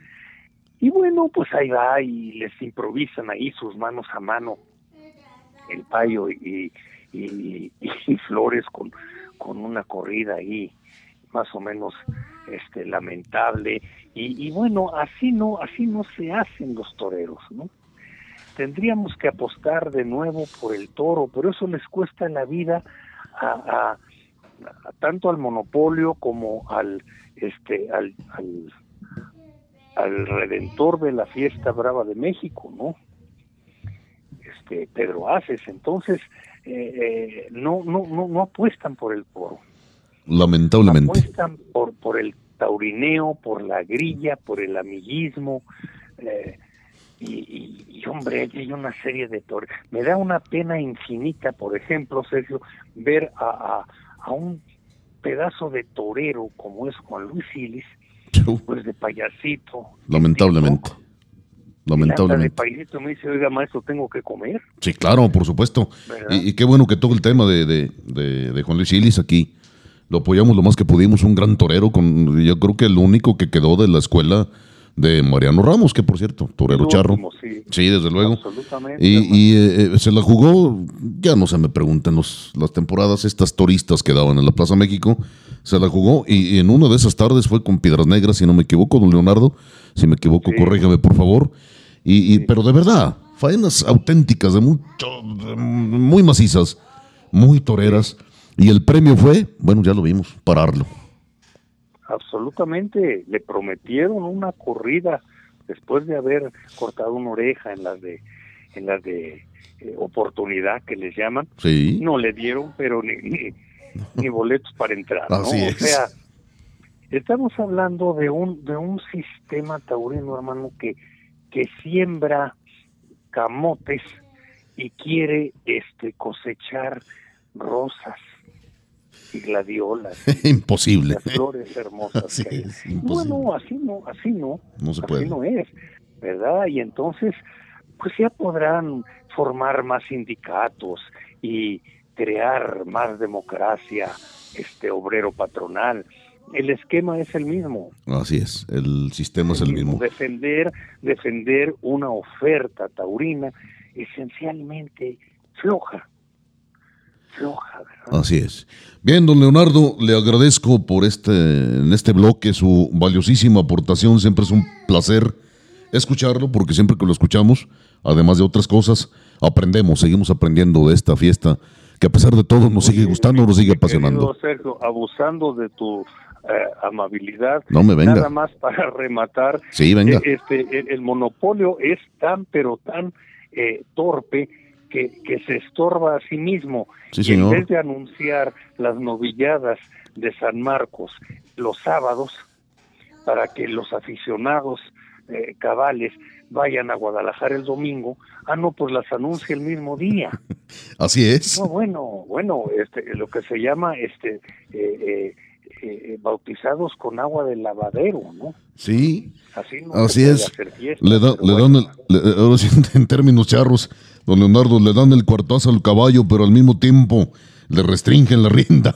S3: Y bueno, pues ahí va y les improvisan ahí sus manos a mano el payo y, y, Flores con, con una corrida ahí más o menos este lamentable y, y bueno así no así no se hacen los toreros no tendríamos que apostar de nuevo por el toro, pero eso les cuesta la vida a, tanto al monopolio como al este al, al, redentor de la fiesta brava de México, ¿no? Este Pedro Aces, entonces eh, eh, no, no no no apuestan por el toro.
S1: Lamentablemente.
S3: Apuestan por por el taurineo, por la grilla, por el amiguismo. Eh, y, hombre, hay una serie de toros. Me da una pena infinita, por ejemplo, Sergio, ver a, a, un pedazo de torero como es Juan Luis Silis, pues de payasito.
S1: Lamentablemente. Lamentablemente.
S3: De payasito me dice, oiga, maestro, tengo que comer.
S1: Sí, claro, por supuesto. Y, qué bueno que todo el tema de, de, de, Juan Luis Silis aquí lo apoyamos lo más que pudimos, un gran torero, con yo creo que el único que quedó de la escuela de Mariano Ramos, que por cierto, torero charro. Sí. desde luego. Y, eh, eh, se la jugó, ya no se me pregunten los, las temporadas, estas turistas que daban en la Plaza México, se la jugó y, en una de esas tardes fue con Piedras Negras, si no me equivoco, don Leonardo, si me equivoco, corrígame por favor. Y, Pero de verdad, faenas auténticas, de mucho, muy macizas, muy toreras. Y el premio fue, bueno, ya lo vimos, pararlo
S3: absolutamente le prometieron una corrida después de haber cortado una oreja en las de en las de eh, oportunidad que les llaman. No le dieron pero ni, ni, boletos para entrar ¿no? o sea estamos hablando de un de un sistema taurino hermano que que siembra camotes y quiere este cosechar rosas y gladiolas.
S1: imposible.
S3: Las flores hermosas. bueno, así no, así no.
S1: No se puede.
S3: Así no es, ¿verdad? Y entonces, pues ya podrán formar más sindicatos y crear más democracia este obrero patronal. El esquema es el mismo.
S1: Así es, el sistema es el mismo.
S3: Defender, defender una oferta taurina esencialmente floja,
S1: Así es. Bien, don Leonardo, le agradezco por este, en este bloque su valiosísima aportación. Siempre es un placer escucharlo, porque siempre que lo escuchamos, además de otras cosas, aprendemos, seguimos aprendiendo de esta fiesta, que a pesar de todo nos sigue gustando, nos sigue apasionando.
S3: Sergio, abusando de tu eh, amabilidad.
S1: No me venga.
S3: Nada más para rematar.
S1: Sí, venga.
S3: Eh, este, el, monopolio es tan, pero tan eh, torpe que, se estorba a sí mismo. y en vez de anunciar las novilladas de San Marcos los sábados, para que los aficionados eh, cabales vayan a Guadalajara el domingo, ah no, pues las anuncia el mismo día.
S1: Así es.
S3: No, bueno, bueno, este, lo que se llama este eh, eh, bautizados con agua de lavadero, ¿no?
S1: Sí. Así, es. le, da, le sí, en términos charros, don Leonardo, le dan el cuartazo al caballo, pero al mismo tiempo le restringen la rienda.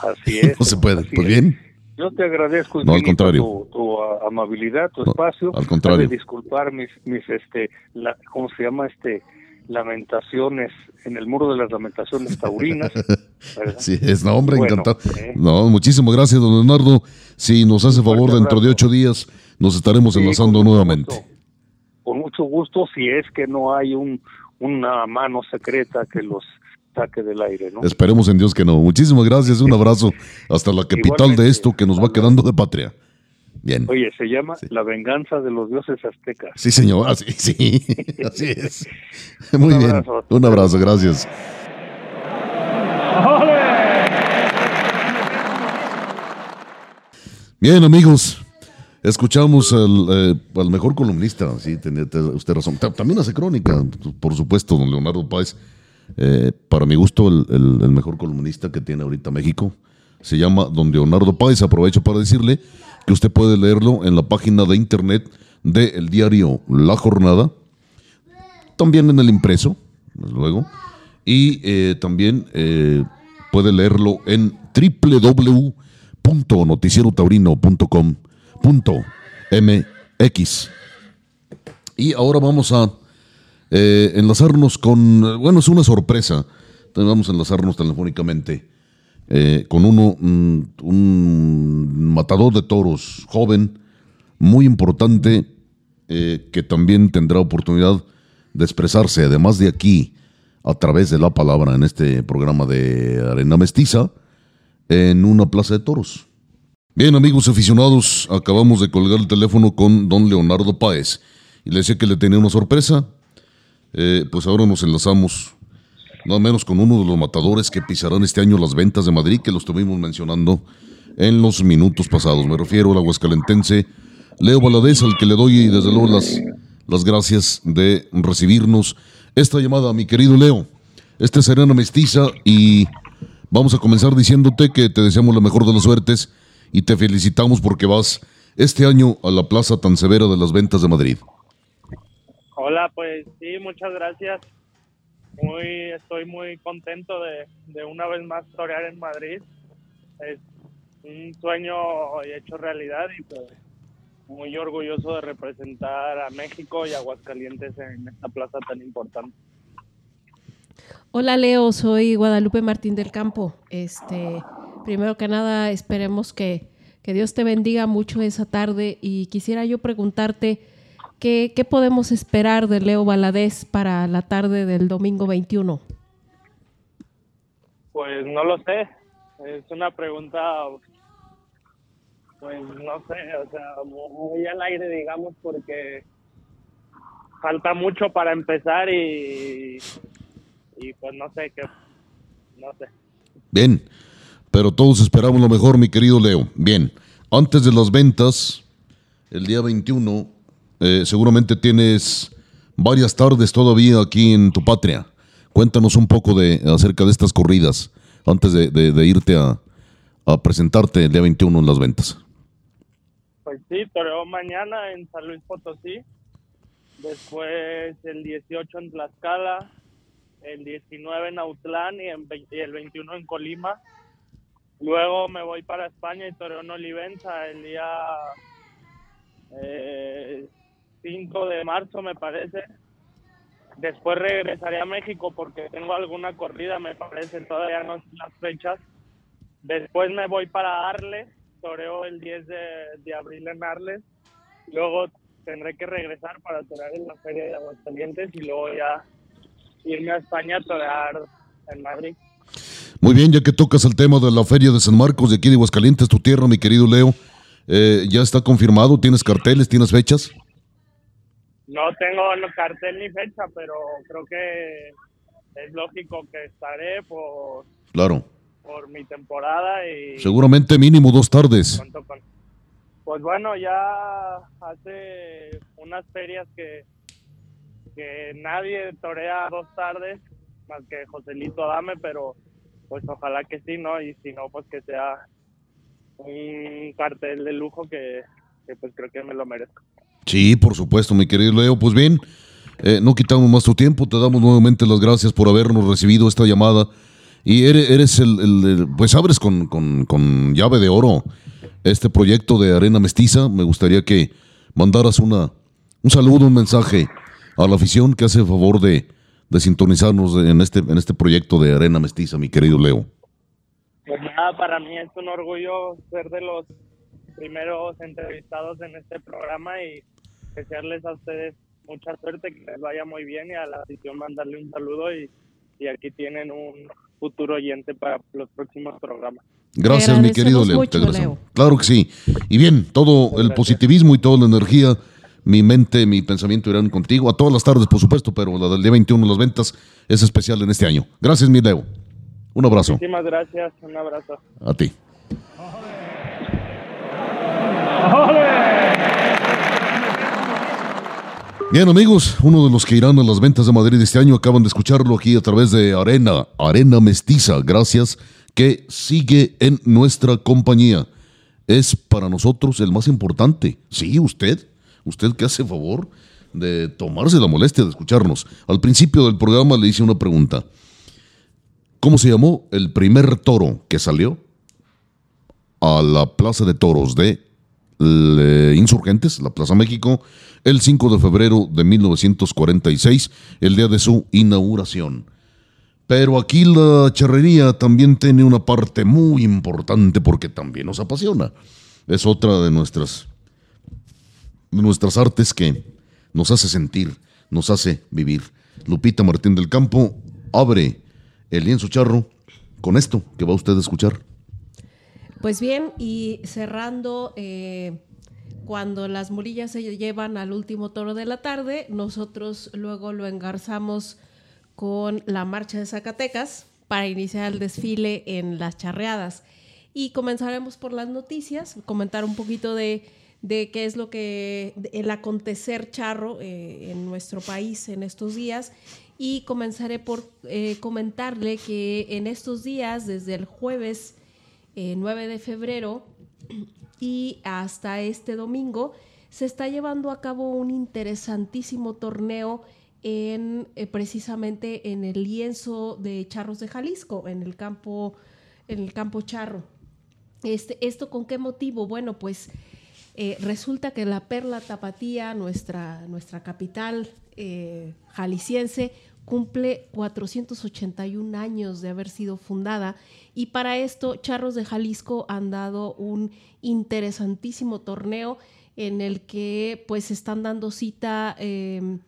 S3: Así es.
S1: no se puede. Pues bien.
S3: Yo te agradezco
S1: no, al contrario.
S3: Tu, amabilidad, tu espacio.
S1: Al contrario.
S3: disculpar mis, mis este, la, ¿cómo se llama? Este, lamentaciones en el muro de las lamentaciones taurinas.
S1: sí, es, no, hombre, encantado. Eh. No, muchísimas gracias, don Leonardo. Si nos hace favor, dentro de ocho días nos estaremos enlazando nuevamente.
S3: Con mucho gusto, si es que no hay un, una mano secreta que los saque del aire, ¿no?
S1: Esperemos en Dios que no. Muchísimas gracias, un abrazo hasta la capital de esto que nos va quedando de patria. Bien.
S3: Oye, se llama La venganza de los dioses aztecas.
S1: Sí, señor, así, sí, así es. Muy bien. Un abrazo, gracias. Bien, amigos, escuchamos al, eh, mejor columnista, sí, tiene usted razón. También hace crónica, por supuesto, don Leonardo Páez. Eh, para mi gusto, el, mejor columnista que tiene ahorita México. Se llama don Leonardo Páez. Aprovecho para decirle que usted puede leerlo en la página de internet del diario La Jornada, también en el impreso, luego, y eh, también eh, puede leerlo en www.noticierotaurino.com.mx. Y ahora vamos a eh, enlazarnos con, bueno, es una sorpresa, vamos a enlazarnos telefónicamente eh, con uno, mm, un matador de toros joven, muy importante, eh, que también tendrá oportunidad de expresarse, además de aquí, a través de la palabra en este programa de Arena Mestiza, en una plaza de toros. Bien, amigos aficionados, acabamos de colgar el teléfono con don Leonardo Páez y le decía que le tenía una sorpresa. Eh, pues ahora nos enlazamos nada menos con uno de los matadores que pisarán este año las ventas de Madrid, que lo estuvimos mencionando en los minutos pasados. Me refiero al aguascalentense Leo Valadez, al que le doy desde luego las, las gracias de recibirnos esta llamada, mi querido Leo. Esta es Serena Mestiza y vamos a comenzar diciéndote que te deseamos la mejor de las suertes y te felicitamos porque vas este año a la plaza tan severa de las ventas de Madrid.
S4: Hola, pues sí, muchas gracias. Muy, estoy muy contento de, una vez más torear en Madrid. Es un sueño hecho realidad y pues muy orgulloso de representar a México y Aguascalientes en esta plaza tan importante.
S2: Hola Leo, soy Guadalupe Martín del Campo. Este, primero que nada, esperemos que, que Dios te bendiga mucho esa tarde y quisiera yo preguntarte ¿Qué, podemos esperar de Leo Valadez para la tarde del domingo 21?
S4: Pues no lo sé. Es una pregunta, pues no sé, o sea, muy al aire, digamos, porque falta mucho para empezar y, y pues no sé qué, no sé.
S1: Bien, pero todos esperamos lo mejor, mi querido Leo. Bien, antes de las ventas, el día 21 eh, seguramente tienes varias tardes todavía aquí en tu patria. Cuéntanos un poco de acerca de estas corridas antes de, irte a, presentarte el día 21 en las ventas.
S4: Pues sí, pero mañana en San Luis Potosí, después el 18 en Tlaxcala, el 19 en Autlán y, el 21 en Colima. Luego me voy para España y Torreón Olivenza el día eh, 5 de marzo, me parece. Después regresaré a México porque tengo alguna corrida, me parece, todavía no sé las fechas. Después me voy para Arles, toreo el 10 de, abril en Arles. Luego tendré que regresar para torear en la Feria de Aguascalientes y luego ya irme a España a torear en Madrid.
S1: Muy bien, ya que tocas el tema de la Feria de San Marcos de aquí de Aguascalientes, tu tierra, mi querido Leo, eh, ¿ya está confirmado? ¿Tienes carteles? ¿Tienes fechas?
S4: No tengo cartel ni fecha, pero creo que es lógico que estaré por,
S1: claro.
S4: por mi temporada y...
S1: Seguramente mínimo dos tardes.
S4: Pues bueno, ya hace unas ferias que, que nadie torea dos tardes, más que Joselito Adame, pero pues ojalá que sí, ¿no? Y si no, pues que sea un cartel de lujo que, pues creo que me lo merezco.
S1: Sí, por supuesto, mi querido Leo. Pues bien, eh, no quitamos más tu tiempo, te damos nuevamente las gracias por habernos recibido esta llamada. Y eres, el, pues abres con, con, llave de oro este proyecto de Arena Mestiza. Me gustaría que mandaras una, un saludo, un mensaje a la afición que hace favor de, de sintonizarnos en este, en este proyecto de Arena Mestiza, mi querido Leo.
S4: Pues nada, para mí es un orgullo ser de los primeros entrevistados en este programa y desearles a ustedes mucha suerte, que les vaya muy bien y a la afición mandarle un saludo y, y aquí tienen un futuro oyente para los próximos programas.
S1: Gracias, mi querido Leo. Claro que sí. Y bien, todo el positivismo y toda la energía, mi mente, mi pensamiento irán contigo. A todas las tardes, por supuesto, pero la del día 21, las ventas, es especial en este año. Gracias, mi Leo. Un abrazo.
S4: Muchísimas gracias. Un abrazo.
S1: A ti. Bien amigos, uno de los que irán a las ventas de Madrid este año acaban de escucharlo aquí a través de Arena, Arena Mestiza, gracias, que sigue en nuestra compañía. Es para nosotros el más importante. Sí, usted, usted que hace favor de tomarse la molestia de escucharnos. Al principio del programa le hice una pregunta. ¿Cómo se llamó el primer toro que salió a la Plaza de Toros de Insurgentes, la Plaza México, el 5 de febrero de 1946, el día de su inauguración. Pero aquí la charrería también tiene una parte muy importante porque también nos apasiona. Es otra de nuestras, nuestras artes que nos hace sentir, nos hace vivir. Lupita Martín del Campo abre el lienzo charro con esto que va usted a escuchar.
S2: Pues bien, y cerrando, eh, cuando las murillas se llevan al último toro de la tarde, nosotros luego lo engarzamos con la marcha de Zacatecas para iniciar el desfile en las charreadas. Y comenzaremos por las noticias, comentar un poquito de, qué es lo que, el acontecer charro eh, en nuestro país en estos días. Y comenzaré por eh, comentarle que en estos días, desde el jueves 9 eh, de febrero y hasta este domingo se está llevando a cabo un interesantísimo torneo en eh, precisamente en el lienzo de Charros de Jalisco, en el campo, en el campo charro. Este, ¿Esto con qué motivo? Bueno, pues eh, resulta que la Perla Tapatía, nuestra, nuestra capital jalisciense, cumple 481 años de haber sido fundada. Y para esto Charros de Jalisco han dado un interesantísimo torneo en el que pues están dando cita em,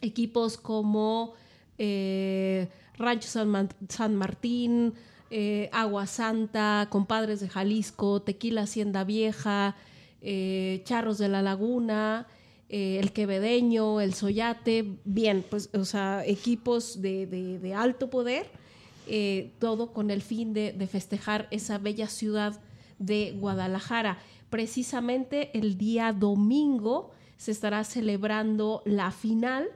S2: equipos como eh, Rancho San, Martín, eh, Agua Santa, Compadres de Jalisco, Tequila Hacienda Vieja, eh, Charros de la Laguna, eh, el quevedeño, el soyate, bien, pues, o sea, equipos de, alto poder, eh, todo con el fin de, festejar esa bella ciudad de Guadalajara. Precisamente el día domingo se estará celebrando la final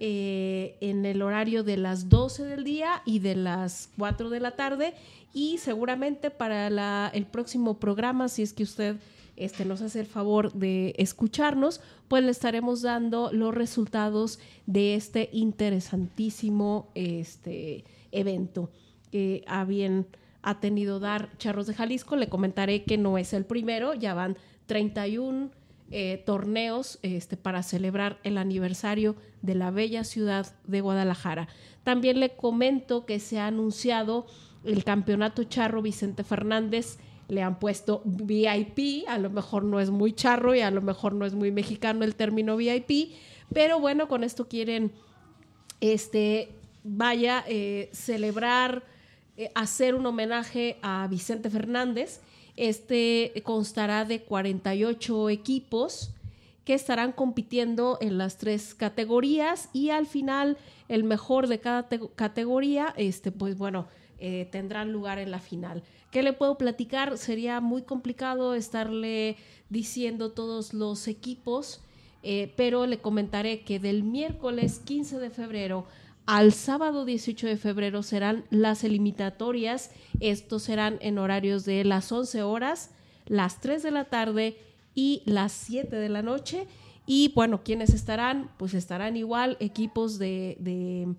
S2: en el horario de las 12 del día y de las 4 de la tarde y seguramente para el próximo programa, si es que usted este, nos hace el favor de escucharnos, pues le estaremos dando los resultados de este interesantísimo este, evento que ha bien ha tenido dar Charros de Jalisco. Le comentaré que no es el primero, ya van 31 eh, torneos este, para celebrar el aniversario de la bella ciudad de Guadalajara. También le comento que se ha anunciado el campeonato charro Vicente Fernández le han puesto VIP, a lo mejor no es muy charro y a lo mejor no es muy mexicano el término VIP, pero bueno, con esto quieren, este, vaya, eh, celebrar, eh, hacer un homenaje a Vicente Fernández. Este constará de 48 equipos que estarán compitiendo en las tres categorías y al final el mejor de cada categoría, este, pues bueno, eh, tendrán lugar en la final. ¿Qué le puedo platicar? Sería muy complicado estarle diciendo todos los equipos, eh, pero le comentaré que del miércoles 15 de febrero al sábado 18 de febrero serán las eliminatorias. Estos serán en horarios de las 11 horas, las 3 de la tarde y las 7 de la noche. Y bueno, ¿quiénes estarán? Pues estarán igual equipos de,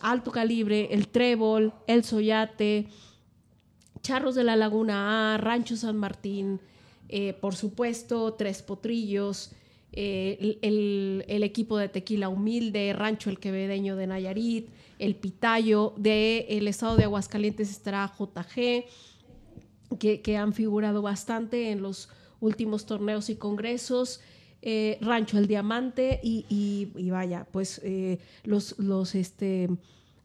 S2: alto calibre, el Trébol, el Soyate, Charros de la Laguna A, Rancho San Martín, eh, por supuesto, Tres Potrillos, eh, el, equipo de Tequila Humilde, Rancho El Quevedeño de Nayarit, el Pitayo, del estado de Aguascalientes estará JG, que, han figurado bastante en los últimos torneos y congresos. Eh, Rancho El Diamante y, vaya, pues los, los, este,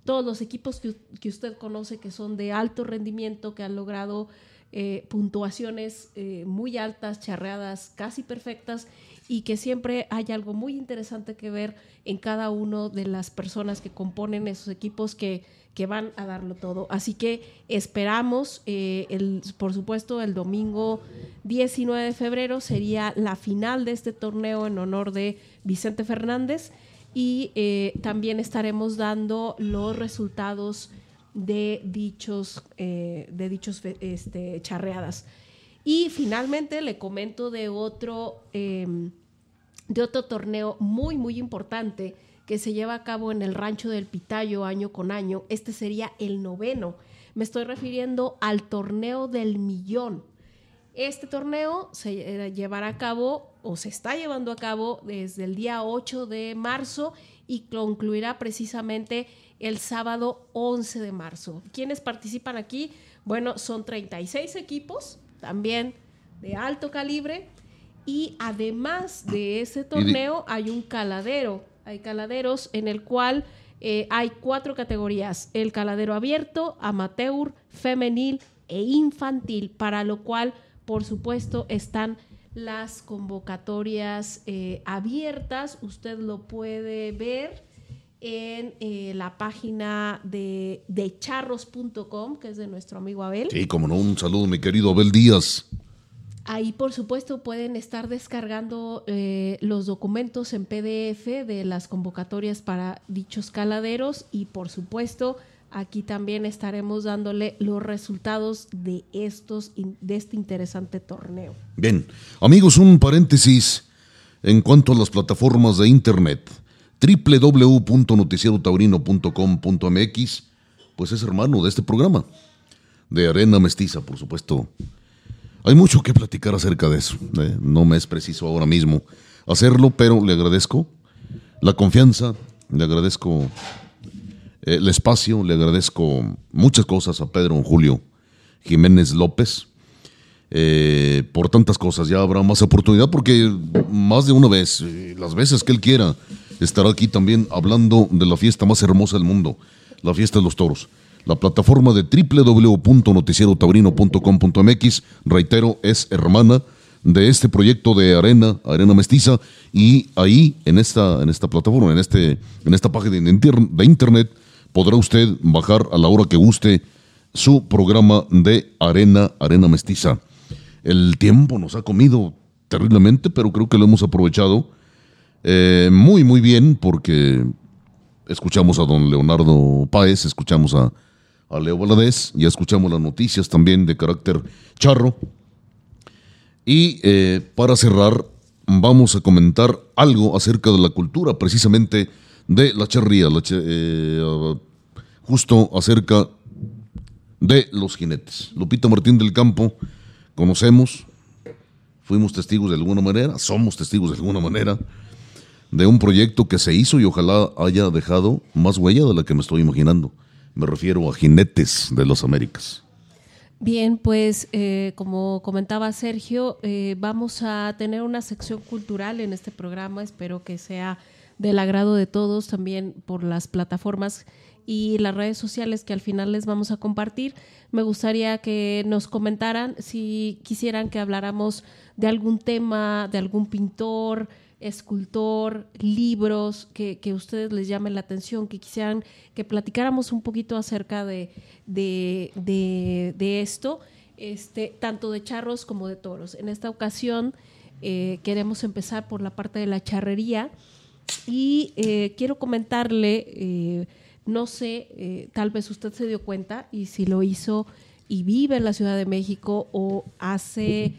S2: todos los equipos que, usted conoce que son de alto rendimiento, que han logrado eh, puntuaciones muy altas, charreadas casi perfectas y que siempre hay algo muy interesante que ver en cada uno de las personas que componen esos equipos que que van a darlo todo. Así que esperamos, eh, el, por supuesto, el domingo 19 de febrero sería la final de este torneo en honor de Vicente Fernández y eh, también estaremos dando los resultados de dichos, eh, de dichos este, charreadas. Y finalmente le comento de otro, em, de otro torneo muy, muy importante que se lleva a cabo en el rancho del Pitayo año con año. Este sería el noveno. Me estoy refiriendo al torneo del millón. Este torneo se eh, llevará a cabo o se está llevando a cabo desde el día 8 de marzo y concluirá precisamente el sábado 11 de marzo. ¿Quiénes participan aquí? Bueno, son 36 equipos, también de alto calibre, y además de ese torneo hay un caladero hay caladeros en el cual eh, hay cuatro categorías, el caladero abierto, amateur, femenil e infantil, para lo cual, por supuesto, están las convocatorias eh, abiertas. Usted lo puede ver en eh, la página de, de charros.com, que es de nuestro amigo Abel.
S1: Sí, como no, un saludo, mi querido Abel Díaz.
S2: Ahí, por supuesto, pueden estar descargando eh, los documentos en PDF de las convocatorias para dichos caladeros y, por supuesto, aquí también estaremos dándole los resultados de estos de este interesante torneo.
S1: Bien, amigos, un paréntesis en cuanto a las plataformas de internet www.noticierotaurino.com.mx, pues es hermano de este programa, de Arena Mestiza, por supuesto hay mucho que platicar acerca de eso. Eh, no me es preciso ahora mismo hacerlo, pero le agradezco la confianza, le agradezco el espacio, le agradezco muchas cosas a Pedro Julio Jiménez López. Eh, por tantas cosas, ya habrá más oportunidad porque más de una vez, las veces que él quiera, estará aquí también hablando de la fiesta más hermosa del mundo, la fiesta de los toros la plataforma de www.noticierotaurino.com.mx, reitero, es hermana de este proyecto de Arena, Arena Mestiza, y ahí en esta, en esta plataforma, en, este, en esta página de internet, podrá usted bajar a la hora que guste su programa de Arena, Arena Mestiza. El tiempo nos ha comido terriblemente, pero creo que lo hemos aprovechado eh, muy, muy bien porque escuchamos a don Leonardo Páez, escuchamos a a Leo Valadez, ya escuchamos las noticias también de carácter charro. Y eh, para cerrar, vamos a comentar algo acerca de la cultura, precisamente de la charría, eh, justo acerca de los jinetes. Lupita Martín del Campo, conocemos, fuimos testigos de alguna manera, somos testigos de alguna manera, de un proyecto que se hizo y ojalá haya dejado más huella de la que me estoy imaginando. Me refiero a Jinetes de los Américas.
S2: Bien, pues eh, como comentaba Sergio, eh, vamos a tener una sección cultural en este programa. Espero que sea del agrado de todos, también por las plataformas y las redes sociales que al final les vamos a compartir. Me gustaría que nos comentaran si quisieran que habláramos de algún tema, de algún pintor, escultor, libros que, que ustedes les llamen la atención, que quisieran que platicáramos un poquito acerca de, de, de, esto. este, tanto de charros como de toros. En esta ocasión eh, queremos empezar por la parte de la charrería y eh, quiero comentarle, eh, no sé, tal vez usted se dio cuenta y si lo hizo y vive en la Ciudad de México o hace,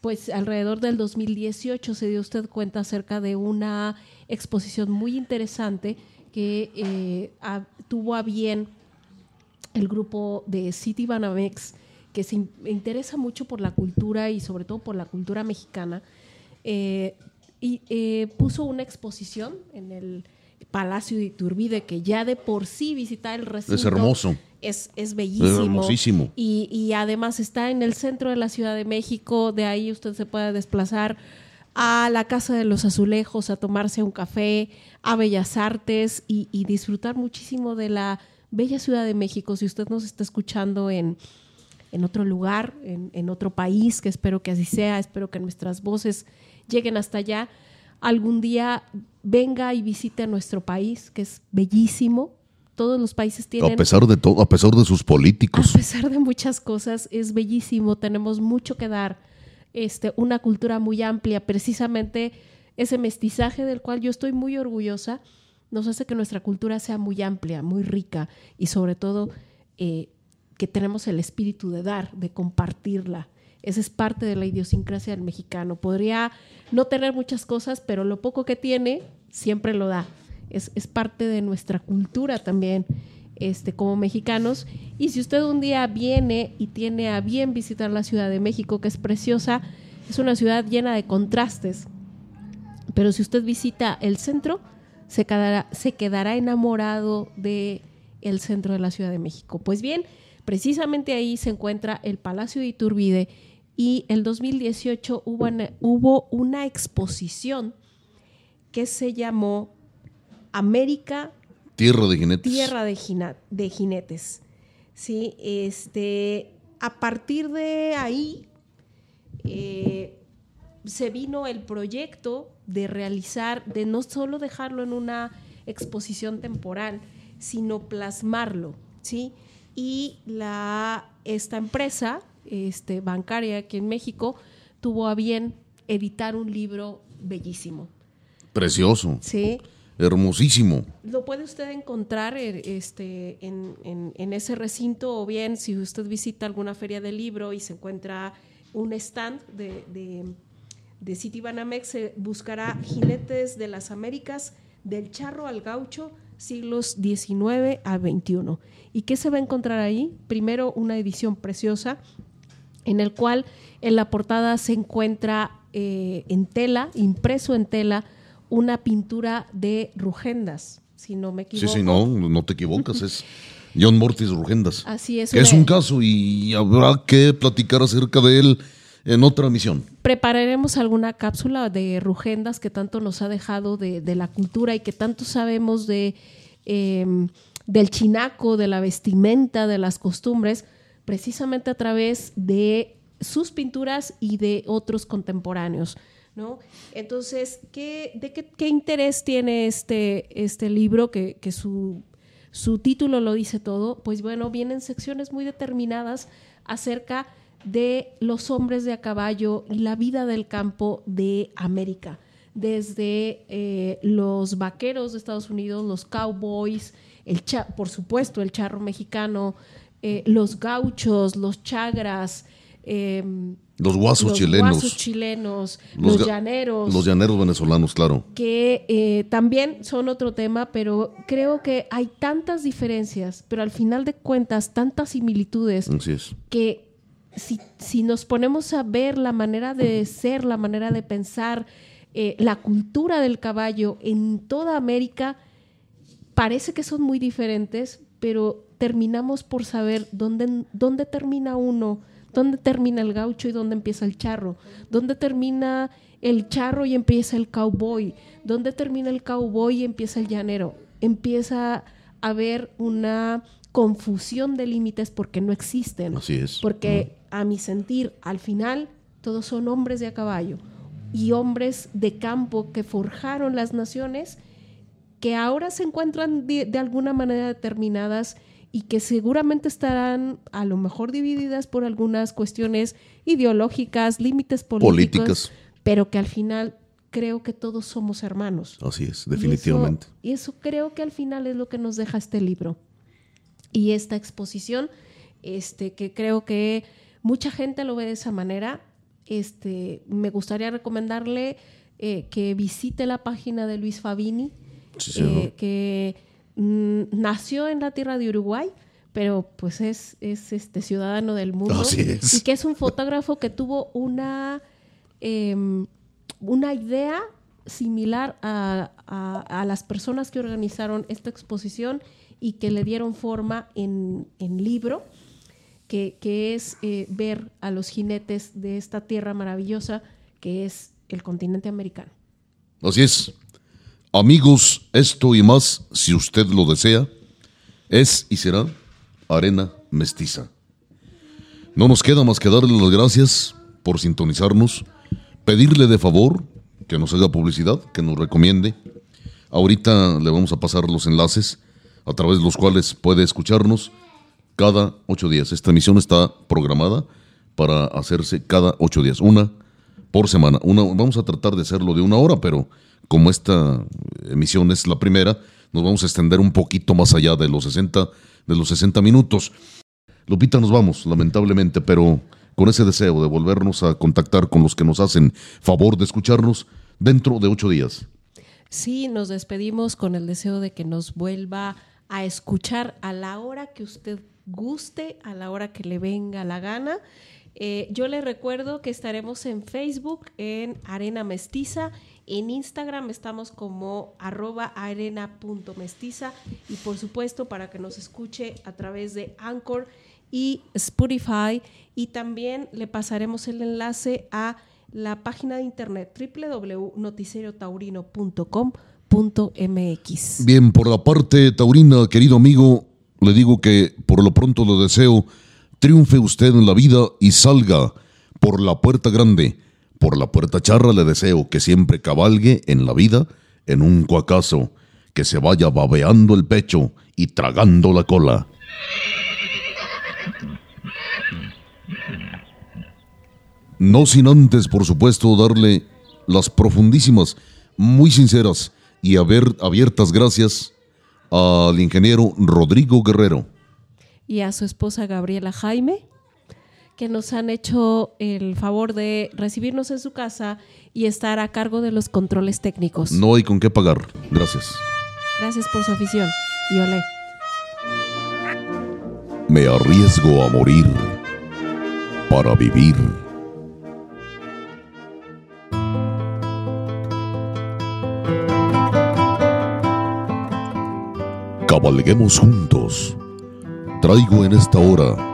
S2: pues alrededor del 2018 se dio usted cuenta acerca de una exposición muy interesante que tuvo a bien el grupo de City Banamex que se interesa mucho por la cultura y sobre todo por la cultura mexicana, eh, y eh, puso una exposición en el Palacio de Iturbide, que ya de por sí visitar el recinto
S1: es hermoso.
S2: Es, es bellísimo.
S1: Es hermosísimo.
S2: Y, y además está en el centro de la Ciudad de México, de ahí usted se puede desplazar a la Casa de los Azulejos, a tomarse un café, a Bellas Artes y, y disfrutar muchísimo de la bella Ciudad de México. Si usted nos está escuchando en, en otro lugar, en, otro país, que espero que así sea, espero que nuestras voces lleguen hasta allá. Algún día venga y visite nuestro país, que es bellísimo. Todos los países tienen...
S1: A pesar de todo, a pesar de sus políticos.
S2: A pesar de muchas cosas, es bellísimo. Tenemos mucho que dar. Este, una cultura muy amplia, precisamente ese mestizaje del cual yo estoy muy orgullosa, nos hace que nuestra cultura sea muy amplia, muy rica y sobre todo eh, que tenemos el espíritu de dar, de compartirla. Esa es parte de la idiosincrasia del mexicano. Podría no tener muchas cosas, pero lo poco que tiene siempre lo da. Es, parte de nuestra cultura también este, como mexicanos. Y si usted un día viene y tiene a bien visitar la Ciudad de México, que es preciosa, es una ciudad llena de contrastes. Pero si usted visita el centro, se quedará, se quedará enamorado de el centro de la Ciudad de México. Pues bien, Precisamente ahí se encuentra el Palacio de Iturbide y el 2018 hubo una, hubo una exposición que se llamó América
S1: Tierra de Jinetes.
S2: Tierra de, de Jinetes. Sí, este, a partir de ahí eh, se vino el proyecto de realizar, de no solo dejarlo en una exposición temporal, sino plasmarlo, ¿sí? y la, esta empresa este, bancaria aquí en México tuvo a bien editar un libro bellísimo.
S1: Precioso.
S2: Sí.
S1: Hermosísimo.
S2: Lo puede usted encontrar eh, este, en, ese recinto o bien si usted visita alguna feria de libro y se encuentra un stand de, de, de City Banamex, se buscará Jinetes de las Américas, del charro al gaucho, siglos XIX a XXI. ¿Y qué se va a encontrar ahí? Primero, una edición preciosa en el cual en la portada se encuentra eh, en tela, impreso en tela, una pintura de Rugendas, si no me equivoco.
S1: Sí, sí, no, no te equivocas, es John Mortis Rugendas.
S2: Así es.
S1: es un caso y habrá que platicar acerca de él en otra misión.
S2: Prepararemos alguna cápsula de Rugendas que tanto nos ha dejado de, la cultura y que tanto sabemos de, em, del chinaco, de la vestimenta, de las costumbres, precisamente a través de sus pinturas y de otros contemporáneos. ¿no? Entonces, ¿qué, ¿de qué, interés tiene este, este libro que, que su, su título lo dice todo? Pues bueno, vienen secciones muy determinadas acerca de los hombres de a caballo y la vida del campo de América, desde eh, los vaqueros de Estados Unidos, los cowboys, el por supuesto el charro mexicano, eh, los gauchos, los chagras,
S1: em, los guasos chilenos,
S2: chilenos los, llaneros,
S1: los llaneros venezolanos, claro,
S2: que eh, también son otro tema, pero creo que hay tantas diferencias, pero al final de cuentas tantas similitudes que si, nos ponemos a ver la manera de ser, la manera de pensar, eh, la cultura del caballo en toda América, parece que son muy diferentes, pero terminamos por saber dónde, dónde termina uno, dónde termina el gaucho y dónde empieza el charro, dónde termina el charro y empieza el cowboy, dónde termina el cowboy y empieza el llanero. Empieza a haber una confusión de límites porque no existen.
S1: Así es.
S2: Porque a mi sentir, al final, todos son hombres de a caballo y hombres de campo que forjaron las naciones que ahora se encuentran de, alguna manera determinadas y que seguramente estarán a lo mejor divididas por algunas cuestiones ideológicas, límites políticos, pero que al final creo que todos somos hermanos.
S1: Así es, definitivamente.
S2: Y eso, creo que al final es lo que nos deja este libro y esta exposición, este, que creo que mucha gente lo ve de esa manera. Este, me gustaría recomendarle eh, que visite la página de Luis Fabini, eh, que mm, nació en la tierra de Uruguay, pero pues es, es este ciudadano del mundo. Y que es un fotógrafo que tuvo una, em, una idea similar a, las personas que organizaron esta exposición y que le dieron forma en, libro, que, es eh, ver a los jinetes de esta tierra maravillosa que es el continente americano.
S1: Así es. Amigos, esto y más, si usted lo desea, es y será arena mestiza. No nos queda más que darle las gracias por sintonizarnos, pedirle de favor que nos haga publicidad, que nos recomiende. Ahorita le vamos a pasar los enlaces a través de los cuales puede escucharnos cada ocho días. Esta emisión está programada para hacerse cada ocho días, una por semana. Una, vamos a tratar de hacerlo de una hora, pero como esta emisión es la primera, nos vamos a extender un poquito más allá de los 60, de los 60 minutos. Lupita, nos vamos, lamentablemente, pero con ese deseo de volvernos a contactar con los que nos hacen favor de escucharnos dentro de ocho días.
S2: Sí, nos despedimos con el deseo de que nos vuelva a escuchar a la hora que usted guste, a la hora que le venga la gana. Eh, yo le recuerdo que estaremos en Facebook en Arena Mestiza en Instagram estamos como arroba arena.mestiza y por supuesto para que nos escuche a través de Anchor y Spotify. Y también le pasaremos el enlace a la página de internet www.noticieriotaurino.com.mx.
S1: Bien, por la parte taurina, querido amigo, le digo que por lo pronto lo deseo, triunfe usted en la vida y salga por la puerta grande por la puerta charra le deseo que siempre cabalgue en la vida en un cuacazo, que se vaya babeando el pecho y tragando la cola. No sin antes, por supuesto, darle las profundísimas, muy sinceras y abiertas gracias al ingeniero Rodrigo Guerrero.
S2: Y a su esposa Gabriela Jaime que nos han hecho el favor de recibirnos en su casa y estar a cargo de los controles técnicos.
S1: No hay con qué pagar. Gracias.
S2: Gracias por su afición. Y olé.
S1: Me arriesgo a morir para vivir. Cabalguemos juntos. Traigo en esta hora